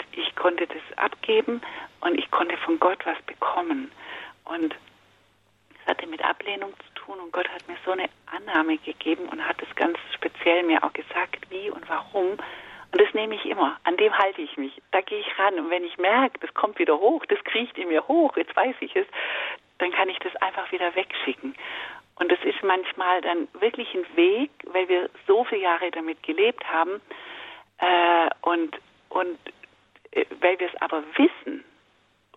Und ich konnte das abgeben und ich konnte von Gott was bekommen. Und es hatte mit Ablehnung zu tun und Gott hat mir so eine Annahme gegeben und hat es ganz speziell mir auch gesagt, wie und warum. Und das nehme ich immer. An dem halte ich mich. Da gehe ich ran. Und wenn ich merke, das kommt wieder hoch, das kriecht in mir hoch, jetzt weiß ich es, dann kann ich das einfach wieder wegschicken. Und das ist manchmal dann wirklich ein Weg, weil wir so viele Jahre damit gelebt haben äh, und, und weil wir es aber wissen,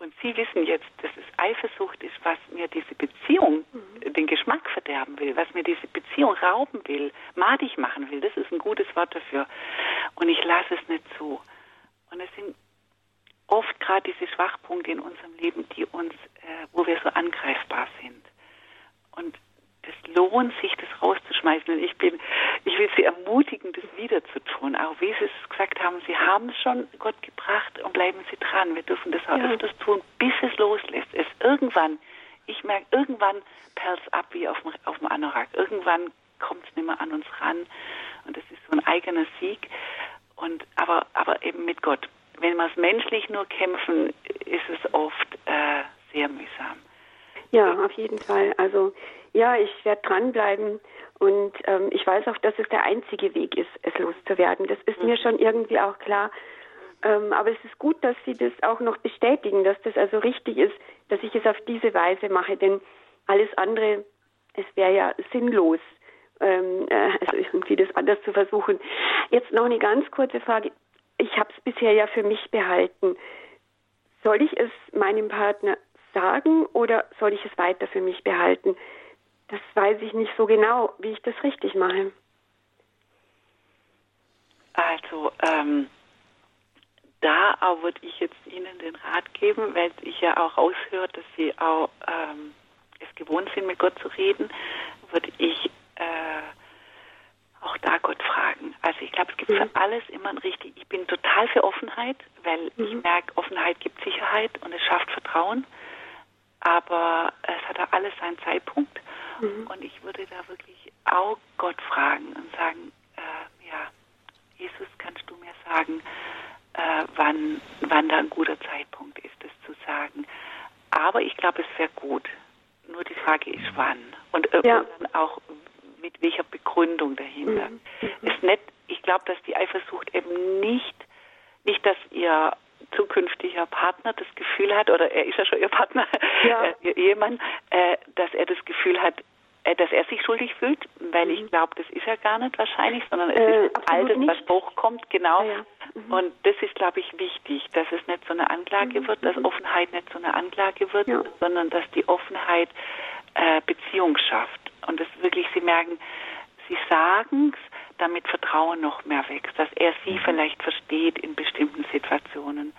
und Sie wissen jetzt, dass es Eifersucht ist, was mir diese Beziehung, mhm. den Geschmack verderben will, was mir diese Beziehung rauben will, madig machen will. Das ist ein gutes Wort dafür. Und ich lasse es nicht zu. Und es sind oft gerade diese Schwachpunkte in unserem Leben, die uns, äh, wo wir so angreifbar sind. Und das lohnt sich, das rauszuschmeißen. Und ich bin, ich will Sie ermutigen, das wieder zu tun. Auch wie Sie es gesagt haben, Sie haben es schon Gott gebracht und bleiben Sie dran. Wir dürfen das auch ja. öfters tun, bis es loslässt. Es irgendwann, ich merke, irgendwann perlt es ab wie auf dem, auf dem Anorak. Irgendwann kommt es nicht mehr an uns ran. Und das ist so ein eigener Sieg. Und, aber, aber eben mit Gott. Wenn wir es menschlich nur kämpfen, ist es oft äh, sehr mühsam. Ja, auf jeden Fall. Also ja, ich werde dranbleiben und ähm, ich weiß auch, dass es der einzige Weg ist, es loszuwerden. Das ist mhm. mir schon irgendwie auch klar. Ähm, aber es ist gut, dass Sie das auch noch bestätigen, dass das also richtig ist, dass ich es auf diese Weise mache, denn alles andere, es wäre ja sinnlos, ähm, äh, also irgendwie das anders zu versuchen. Jetzt noch eine ganz kurze Frage. Ich habe es bisher ja für mich behalten. Soll ich es meinem Partner sagen oder soll ich es weiter für mich behalten? Das weiß ich nicht so genau, wie ich das richtig mache. Also, ähm, da würde ich jetzt Ihnen den Rat geben, weil ich ja auch raushöre, dass Sie auch ähm, es gewohnt sind, mit Gott zu reden, würde ich äh, auch da Gott fragen. Also ich glaube, es gibt mhm. für alles immer ein richtig. Ich bin total für Offenheit, weil mhm. ich merke, Offenheit gibt Sicherheit und es schafft Vertrauen. Aber es hat auch alles seinen Zeitpunkt. Mhm. Und ich würde da wirklich auch Gott fragen und sagen, äh, ja, Jesus, kannst du mir sagen, äh, wann, wann da ein guter Zeitpunkt ist, das zu sagen. Aber ich glaube, es wäre gut. Nur die Frage ist, wann. Und äh, ja. dann auch mit welcher Begründung dahinter. Mhm. mhm. Ist nicht, ich glaube, dass die Eifersucht eben nicht, nicht, dass ihr zukünftiger Partner das Gefühl hat, oder er ist ja schon ihr Partner, ja. [laughs] äh, ihr Ehemann, äh, dass er das Gefühl hat, äh, dass er sich schuldig fühlt, weil mhm. ich glaube, das ist er gar nicht wahrscheinlich, sondern es äh, ist alles, was hochkommt, genau. Ja, ja. Mhm. Und das ist, glaube ich, wichtig, dass es nicht so eine Anklage mhm. wird, dass mhm. Offenheit nicht so eine Anklage wird, sondern dass die Offenheit äh, Beziehung schafft. Und das wirklich, Sie merken, Sie sagen es, damit Vertrauen noch mehr wächst, dass er sie mhm. vielleicht versteht in bestimmten Situationen.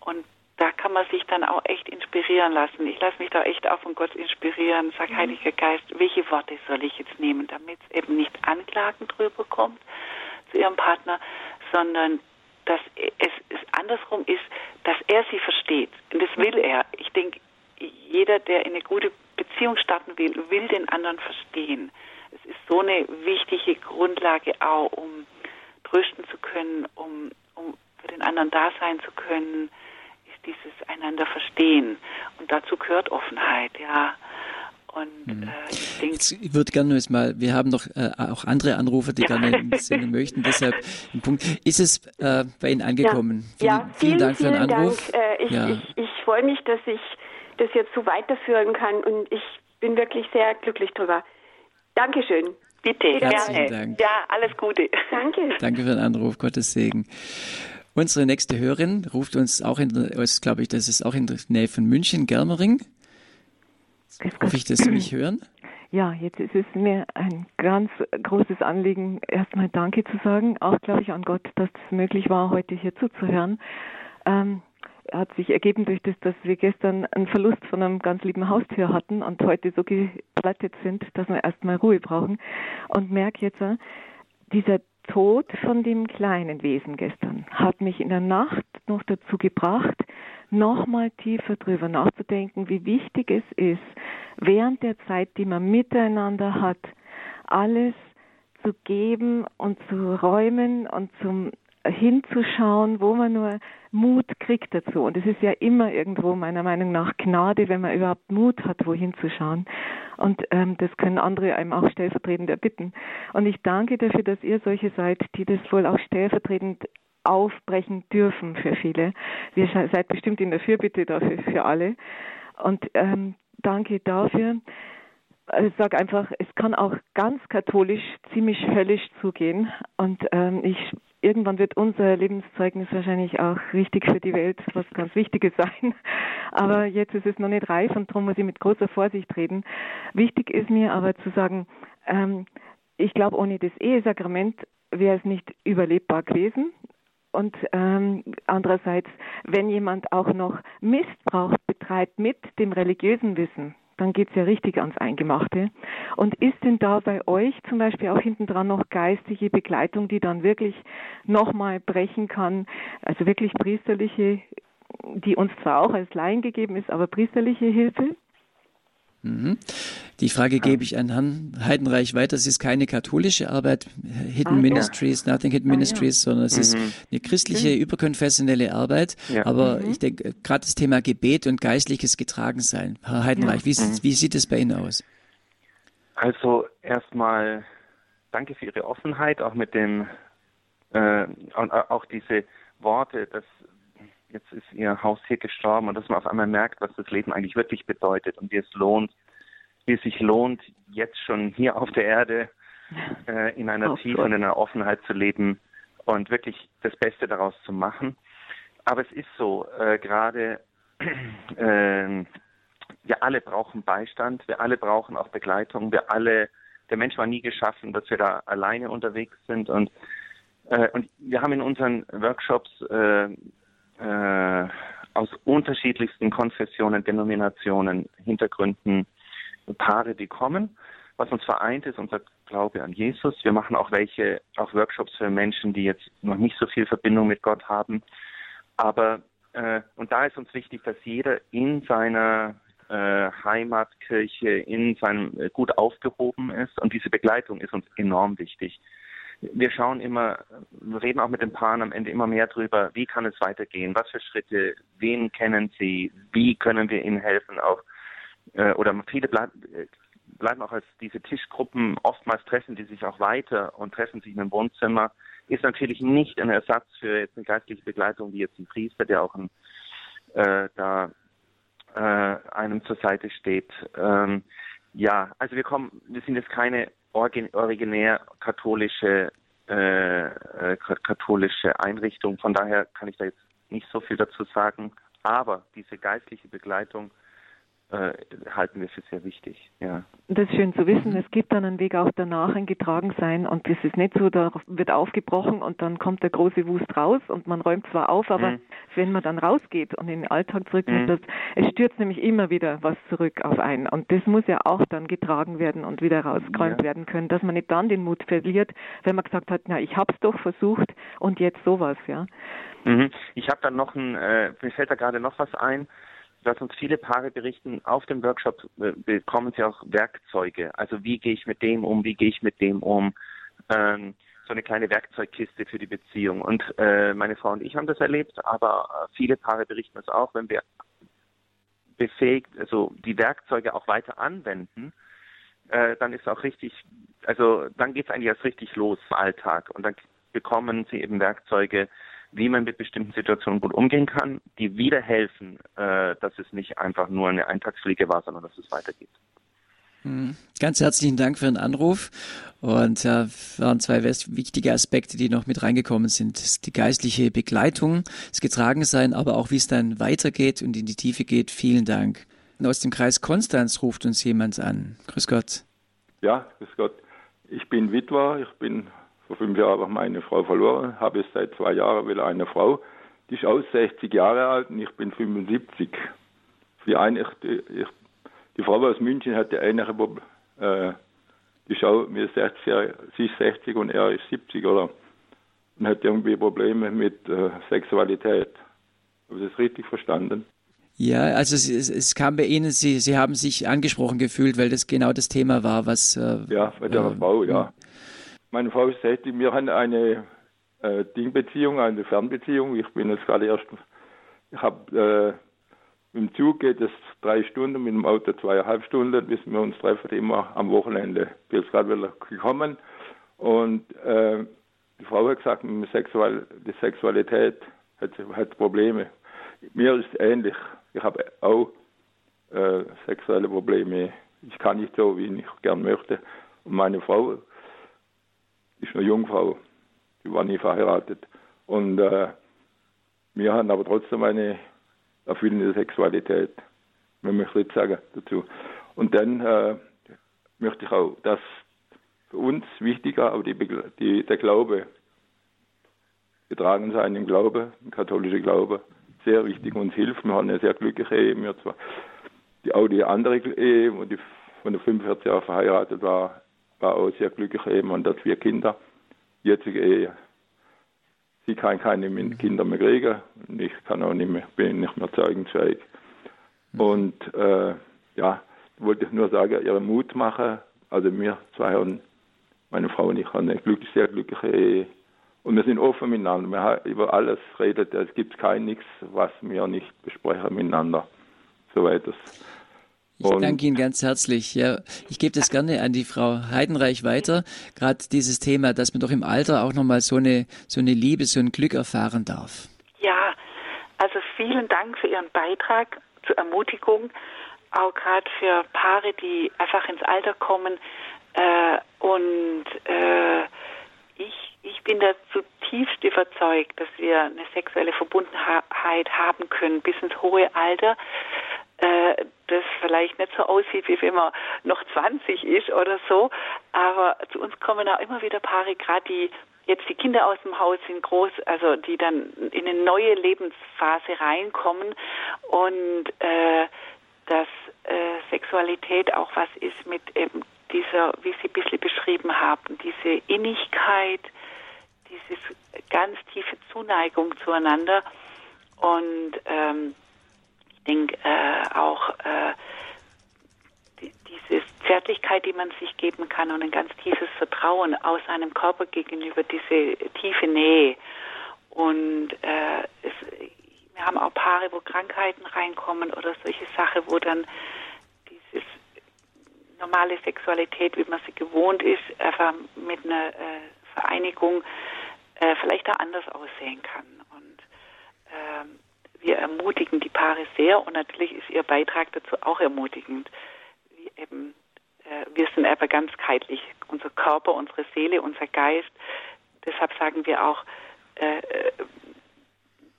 Und da kann man sich dann auch echt inspirieren lassen. Ich lasse mich da echt auch von Gott inspirieren, sage, mhm. Heiliger Geist, welche Worte soll ich jetzt nehmen, damit es eben nicht Anklagen drüber kommt zu ihrem Partner, sondern dass es, es andersrum ist, dass er sie versteht. Und das will er. Ich denke, jeder, der in eine gute Beziehung starten will, will den anderen verstehen. Es ist so eine wichtige Grundlage auch, um trösten zu können, um, um für den anderen da sein zu können, ist dieses einander verstehen. Und dazu gehört Offenheit, ja. Und mhm. äh, ich, denk, ich würde gerne jetzt mal, wir haben noch äh, auch andere Anrufer, die ja. gerne senden [laughs] möchten. Deshalb ein Punkt. Ist es äh, bei Ihnen angekommen? Ja, vielen, ja, vielen, vielen Dank für den Anruf. Dank. Äh, ich, ja. ich, ich freue mich, dass ich das jetzt so weiterführen kann und ich bin wirklich sehr glücklich darüber. Dankeschön. Bitte, Herzlichen gerne. Dank. Ja, alles Gute. Danke. Danke für den Anruf, Gottes Segen. Unsere nächste Hörerin ruft uns auch in, aus, glaube ich, das ist auch in der Nähe von München, Germering. Hoffe ich, dass Sie mich hören? Ja, jetzt ist es mir ein ganz großes Anliegen, erstmal Danke zu sagen, auch glaube ich an Gott, dass es möglich war, heute hier zuzuhören. Ähm, hat sich ergeben durch das, dass wir gestern einen Verlust von einem ganz lieben Haustier hatten und heute so geplattet sind, dass wir erstmal Ruhe brauchen. Und merke jetzt, dieser Tod von dem kleinen Wesen gestern hat mich in der Nacht noch dazu gebracht, nochmal tiefer drüber nachzudenken, wie wichtig es ist, während der Zeit, die man miteinander hat, alles zu geben und zu räumen und zum hinzuschauen, wo man nur Mut kriegt dazu. Und es ist ja immer irgendwo meiner Meinung nach Gnade, wenn man überhaupt Mut hat, wohin zu schauen. Und ähm, das können andere einem auch stellvertretend erbitten. Und ich danke dafür, dass ihr solche seid, die das wohl auch stellvertretend aufbrechen dürfen für viele. Ihr seid bestimmt in der Fürbitte dafür für alle. Und ähm, danke dafür. Ich sage einfach, es kann auch ganz katholisch ziemlich höllisch zugehen. Und ähm, ich irgendwann wird unser Lebenszeugnis wahrscheinlich auch richtig für die Welt was ganz Wichtiges sein. Aber jetzt ist es noch nicht reif und darum muss ich mit großer Vorsicht reden. Wichtig ist mir aber zu sagen, ähm, ich glaube, ohne das Ehesakrament wäre es nicht überlebbar gewesen. Und ähm, andererseits, wenn jemand auch noch Missbrauch betreibt mit dem religiösen Wissen, dann geht es ja richtig ans Eingemachte. Und ist denn da bei euch zum Beispiel auch hinten dran noch geistige Begleitung, die dann wirklich nochmal brechen kann, also wirklich priesterliche, die uns zwar auch als Laien gegeben ist, aber priesterliche Hilfe? Mhm. Die Frage gebe ich an Herrn Heidenreich weiter. Es ist keine katholische Arbeit, Hidden ah, Ministries, ja. Nothing Hidden ah, Ministries, sondern es mhm. ist eine christliche, mhm. überkonfessionelle Arbeit. Ja. Aber mhm. ich denke, gerade das Thema Gebet und geistliches Getragensein. Herr Heidenreich, wie, mhm. wie sieht es bei Ihnen aus? Also erstmal danke für Ihre Offenheit, auch mit dem, äh, auch diese Worte, dass jetzt ist ihr Haustier gestorben und dass man auf einmal merkt, was das Leben eigentlich wirklich bedeutet und wie es lohnt, wie es sich lohnt, jetzt schon hier auf der Erde äh, in einer oh, Tiefe und in einer Offenheit zu leben und wirklich das Beste daraus zu machen. Aber es ist so, äh, gerade [clears throat] äh, wir alle brauchen Beistand, wir alle brauchen auch Begleitung, wir alle, der Mensch war nie geschaffen, dass wir da alleine unterwegs sind und äh, und wir haben in unseren Workshops äh, äh, aus unterschiedlichsten Konfessionen, Denominationen, Hintergründen Paare, die kommen. Was uns vereint, ist unser Glaube an Jesus. Wir machen auch welche, auch Workshops für Menschen, die jetzt noch nicht so viel Verbindung mit Gott haben. Aber äh, und da ist uns wichtig, dass jeder in seiner äh, Heimatkirche, in seinem äh, gut aufgehoben ist. Und diese Begleitung ist uns enorm wichtig wir schauen immer, reden auch mit den Paaren am Ende immer mehr drüber, wie kann es weitergehen, was für Schritte, wen kennen sie, wie können wir ihnen helfen, auch? Äh, oder viele bleiben, bleiben auch als diese Tischgruppen. Oftmals treffen die sich auch weiter und treffen sich in einem Wohnzimmer, ist natürlich nicht ein Ersatz für jetzt eine geistliche Begleitung wie jetzt ein Priester, der auch ein, äh, da äh, einem zur Seite steht. Ähm, ja, also wir kommen, wir sind jetzt keine originär katholische äh, äh katholische Einrichtung. Von daher kann ich da jetzt nicht so viel dazu sagen. Aber diese geistliche Begleitung äh, halten wir für sehr wichtig. Ja. Das ist schön zu wissen. Es gibt dann einen Weg auch danach, ein Getragensein. Und das ist nicht so, da wird aufgebrochen und dann kommt der große Wust raus und man räumt zwar auf, aber mhm. wenn man dann rausgeht und in den Alltag zurück, mhm. es stürzt nämlich immer wieder was zurück auf einen. Und das muss ja auch dann getragen werden und wieder rausgeräumt ja. werden können, dass man nicht dann den Mut verliert, wenn man gesagt hat, na, ich hab's doch versucht und jetzt sowas, ja. Mhm. Ich habe dann noch ein, äh, mir fällt da gerade noch was ein dass uns viele Paare berichten, auf dem Workshop äh, bekommen sie auch Werkzeuge. Also wie gehe ich mit dem um, wie gehe ich mit dem um. Ähm, so eine kleine Werkzeugkiste für die Beziehung. Und äh, meine Frau und ich haben das erlebt, aber äh, viele Paare berichten es auch, wenn wir befähigt, also die Werkzeuge auch weiter anwenden, äh, dann ist auch richtig, also dann geht es eigentlich erst richtig los im Alltag. Und dann bekommen sie eben Werkzeuge, wie man mit bestimmten Situationen gut umgehen kann, die wieder helfen, äh, dass es nicht einfach nur eine Eintagsfliege war, sondern dass es weitergeht. Hm. Ganz herzlichen Dank für den Anruf. Und ja, waren zwei wichtige Aspekte, die noch mit reingekommen sind. Die geistliche Begleitung, das Getragensein, aber auch wie es dann weitergeht und in die Tiefe geht. Vielen Dank. Und aus dem Kreis Konstanz ruft uns jemand an. Grüß Gott. Ja, grüß Gott. Ich bin Witwer, ich bin vor fünf Jahren habe ich meine Frau verloren, habe jetzt seit zwei Jahren wieder eine Frau. Die ist auch 60 Jahre alt und ich bin 75. Für eine, ich, ich, die Frau aus München hat ja ähnliche äh, die Schau, mir 60, sie ist 60 und er ist 70 oder und hat irgendwie Probleme mit äh, Sexualität. Habe ich das richtig verstanden? Ja, also es, es, es, kam bei Ihnen, Sie, Sie haben sich angesprochen gefühlt, weil das genau das Thema war, was. Äh, ja, bei der äh, Frau, ja. Meine Frau sagt, wir haben eine äh, Dingbeziehung, eine Fernbeziehung. Ich bin jetzt gerade erst, ich habe äh, dem Zug geht es drei Stunden, mit dem Auto zweieinhalb Stunden, bis wir uns treffen immer am Wochenende. Ich bin jetzt gerade wieder gekommen und äh, die Frau hat gesagt, Sexual, die Sexualität hat, hat Probleme. Mir ist ähnlich. Ich habe auch äh, sexuelle Probleme. Ich kann nicht so, wie ich gern möchte. Und meine Frau ist eine Jungfrau. Die war nie verheiratet. Und äh, wir haben aber trotzdem eine erfüllende Sexualität. Man möchte jetzt sagen dazu. Und dann äh, möchte ich auch, dass für uns wichtiger auch die, die, der Glaube, getragen sein im Glaube, im katholischen Glaube, sehr wichtig uns hilft. Wir haben eine sehr glückliche Ehe. Wir zwar die, auch die andere Ehe, wo die von der 45 Jahren verheiratet war, war auch sehr glücklich eben und hat vier Kinder. Jetzige Ehe. Sie kann keine Kinder mehr kriegen und ich kann auch nicht mehr, bin nicht mehr zeugensfähig. Mhm. Und äh, ja, wollte ich nur sagen, ihre Mut machen. Also wir zwei haben, meine Frau und ich haben eine glücklich, sehr glückliche Ehe. Und wir sind offen miteinander. Wir haben über alles redet. Es gibt kein nichts, was wir nicht besprechen miteinander. Soweit das ich danke Ihnen ganz herzlich. Ja, ich gebe das gerne an die Frau Heidenreich weiter. Gerade dieses Thema, dass man doch im Alter auch nochmal so eine, so eine Liebe, so ein Glück erfahren darf. Ja, also vielen Dank für Ihren Beitrag zur Ermutigung, auch gerade für Paare, die einfach ins Alter kommen. Äh, und äh, ich, ich bin da zutiefst überzeugt, dass wir eine sexuelle Verbundenheit haben können bis ins hohe Alter äh, das vielleicht nicht so aussieht, wie wenn man noch 20 ist oder so. Aber zu uns kommen auch immer wieder Paare, gerade die jetzt die Kinder aus dem Haus sind groß, also die dann in eine neue Lebensphase reinkommen und äh, dass äh, Sexualität auch was ist mit eben dieser, wie Sie ein bisschen beschrieben haben, diese Innigkeit, diese ganz tiefe Zuneigung zueinander und ähm, denke äh, auch äh, die, diese Zärtlichkeit, die man sich geben kann und ein ganz tiefes Vertrauen aus einem Körper gegenüber, diese tiefe Nähe. Und äh, es, wir haben auch Paare, wo Krankheiten reinkommen oder solche Sachen, wo dann dieses normale Sexualität, wie man sie gewohnt ist, einfach mit einer äh, Vereinigung äh, vielleicht auch anders aussehen kann. Und ähm, wir ermutigen die Paare sehr und natürlich ist ihr Beitrag dazu auch ermutigend. Wie eben, äh, wir sind aber ganzheitlich, unser Körper, unsere Seele, unser Geist. Deshalb sagen wir auch, äh,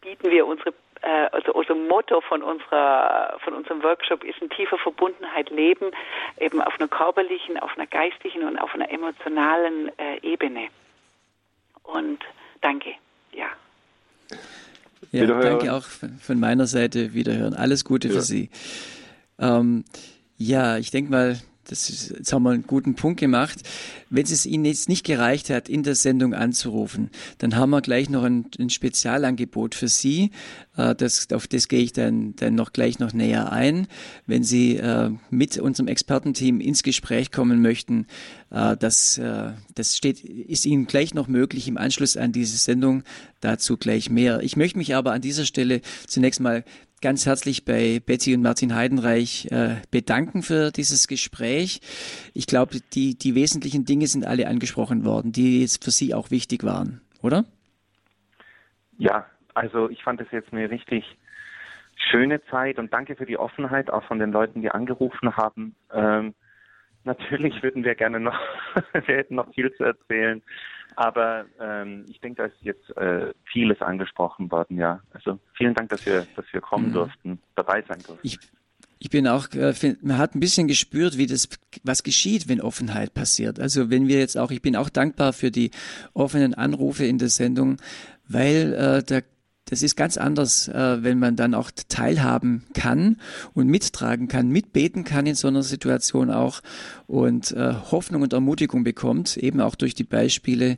bieten wir unsere äh, also unser Motto von unserer von unserem Workshop ist in tiefer Verbundenheit leben, eben auf einer körperlichen, auf einer geistlichen und auf einer emotionalen äh, Ebene. Und danke, ja. Ja, danke auch von meiner Seite. Wiederhören. Alles Gute ja. für Sie. Ähm, ja, ich denke mal, das ist, jetzt haben wir einen guten Punkt gemacht. Wenn es Ihnen jetzt nicht gereicht hat, in der Sendung anzurufen, dann haben wir gleich noch ein, ein Spezialangebot für Sie. Äh, das, auf das gehe ich dann, dann noch gleich noch näher ein. Wenn Sie äh, mit unserem Expertenteam ins Gespräch kommen möchten, äh, das, äh, das steht, ist Ihnen gleich noch möglich im Anschluss an diese Sendung. Dazu gleich mehr. Ich möchte mich aber an dieser Stelle zunächst mal ganz herzlich bei Betty und Martin Heidenreich äh, bedanken für dieses Gespräch. Ich glaube, die, die wesentlichen Dinge sind alle angesprochen worden, die jetzt für Sie auch wichtig waren, oder? Ja, also ich fand es jetzt eine richtig schöne Zeit und danke für die Offenheit auch von den Leuten, die angerufen haben. Ähm, natürlich würden wir gerne noch, [laughs] wir hätten noch viel zu erzählen. Aber ähm, ich denke, da ist jetzt äh, vieles angesprochen worden, ja. Also vielen Dank, dass wir, dass wir kommen mhm. durften, dabei sein durften. Ich, ich bin auch, äh, man hat ein bisschen gespürt, wie das, was geschieht, wenn Offenheit passiert. Also wenn wir jetzt auch, ich bin auch dankbar für die offenen Anrufe in der Sendung, weil äh, der das ist ganz anders, äh, wenn man dann auch teilhaben kann und mittragen kann, mitbeten kann in so einer Situation auch und äh, Hoffnung und Ermutigung bekommt, eben auch durch die Beispiele,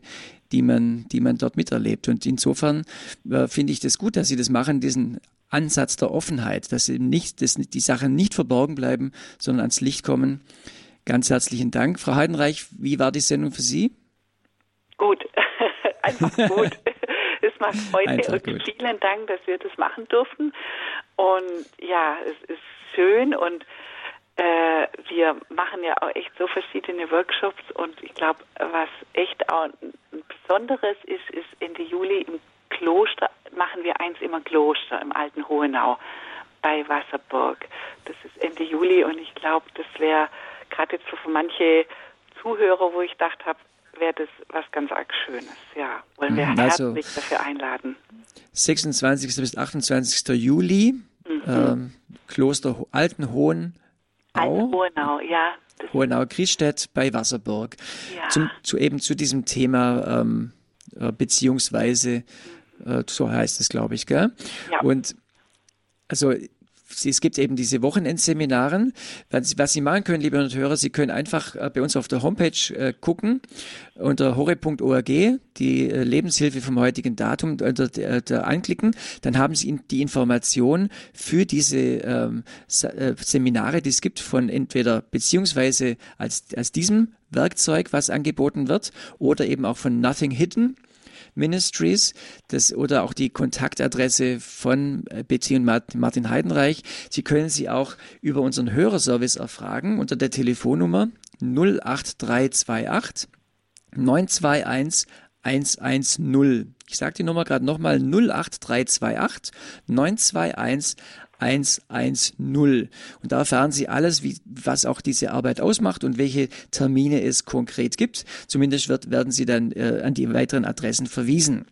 die man, die man dort miterlebt. Und insofern äh, finde ich das gut, dass Sie das machen, diesen Ansatz der Offenheit, dass eben nicht, dass die Sachen nicht verborgen bleiben, sondern ans Licht kommen. Ganz herzlichen Dank. Frau Heidenreich, wie war die Sendung für Sie? Gut, [laughs] einfach gut. [laughs] Es macht Freude und gut. vielen Dank, dass wir das machen durften. Und ja, es ist schön und äh, wir machen ja auch echt so verschiedene Workshops und ich glaube, was echt auch ein Besonderes ist, ist Ende Juli im Kloster machen wir eins immer Kloster im alten Hohenau bei Wasserburg. Das ist Ende Juli und ich glaube, das wäre gerade jetzt so für manche Zuhörer, wo ich gedacht habe, wäre das was ganz arg Schönes. Ja, wollen wir mhm. also, herzlich dafür einladen. 26. bis 28. Juli, mhm. ähm, Kloster Altenhohen. Altenhohenau, ja. Hohenau Griesstedt bei Wasserburg. Ja. Zum, zu eben zu diesem Thema ähm, äh, beziehungsweise äh, so heißt es, glaube ich, gell? Ja. Und also es gibt eben diese Wochenendseminaren. Was Sie machen können, liebe Hörer, Sie können einfach äh, bei uns auf der Homepage äh, gucken unter horre.org die äh, Lebenshilfe vom heutigen Datum der anklicken. Dann haben Sie die Information für diese ähm, Seminare, die es gibt von entweder beziehungsweise als, als diesem Werkzeug, was angeboten wird, oder eben auch von Nothing Hidden Ministries das, oder auch die Kontaktadresse von äh, Betty und Martin Heidenreich. Sie können sie auch über unseren Hörerservice erfragen unter der Telefonnummer 08328 921 110. Ich sage die Nummer gerade nochmal 08328 921 110. Und da erfahren Sie alles, wie, was auch diese Arbeit ausmacht und welche Termine es konkret gibt. Zumindest wird, werden Sie dann äh, an die weiteren Adressen verwiesen.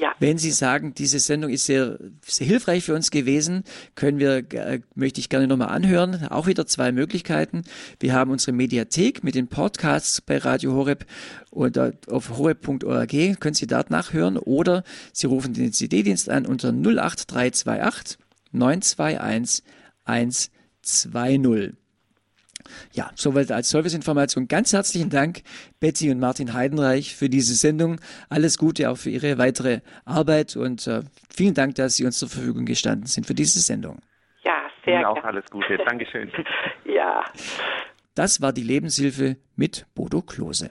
Ja. Wenn Sie sagen, diese Sendung ist sehr, sehr hilfreich für uns gewesen, können wir, äh, möchte ich gerne nochmal anhören. Auch wieder zwei Möglichkeiten. Wir haben unsere Mediathek mit den Podcasts bei Radio Horeb oder auf horeb.org können Sie dort nachhören oder Sie rufen den CD-Dienst an unter 08328 921 120. Ja, soweit als Serviceinformation. Ganz herzlichen Dank, Betty und Martin Heidenreich, für diese Sendung. Alles Gute auch für Ihre weitere Arbeit und äh, vielen Dank, dass Sie uns zur Verfügung gestanden sind für diese Sendung. Ja, sehr Ihnen auch alles Gute. Dankeschön. [laughs] ja. Das war die Lebenshilfe mit Bodo Klose.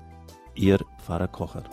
Ihr Pfarrer Kocher.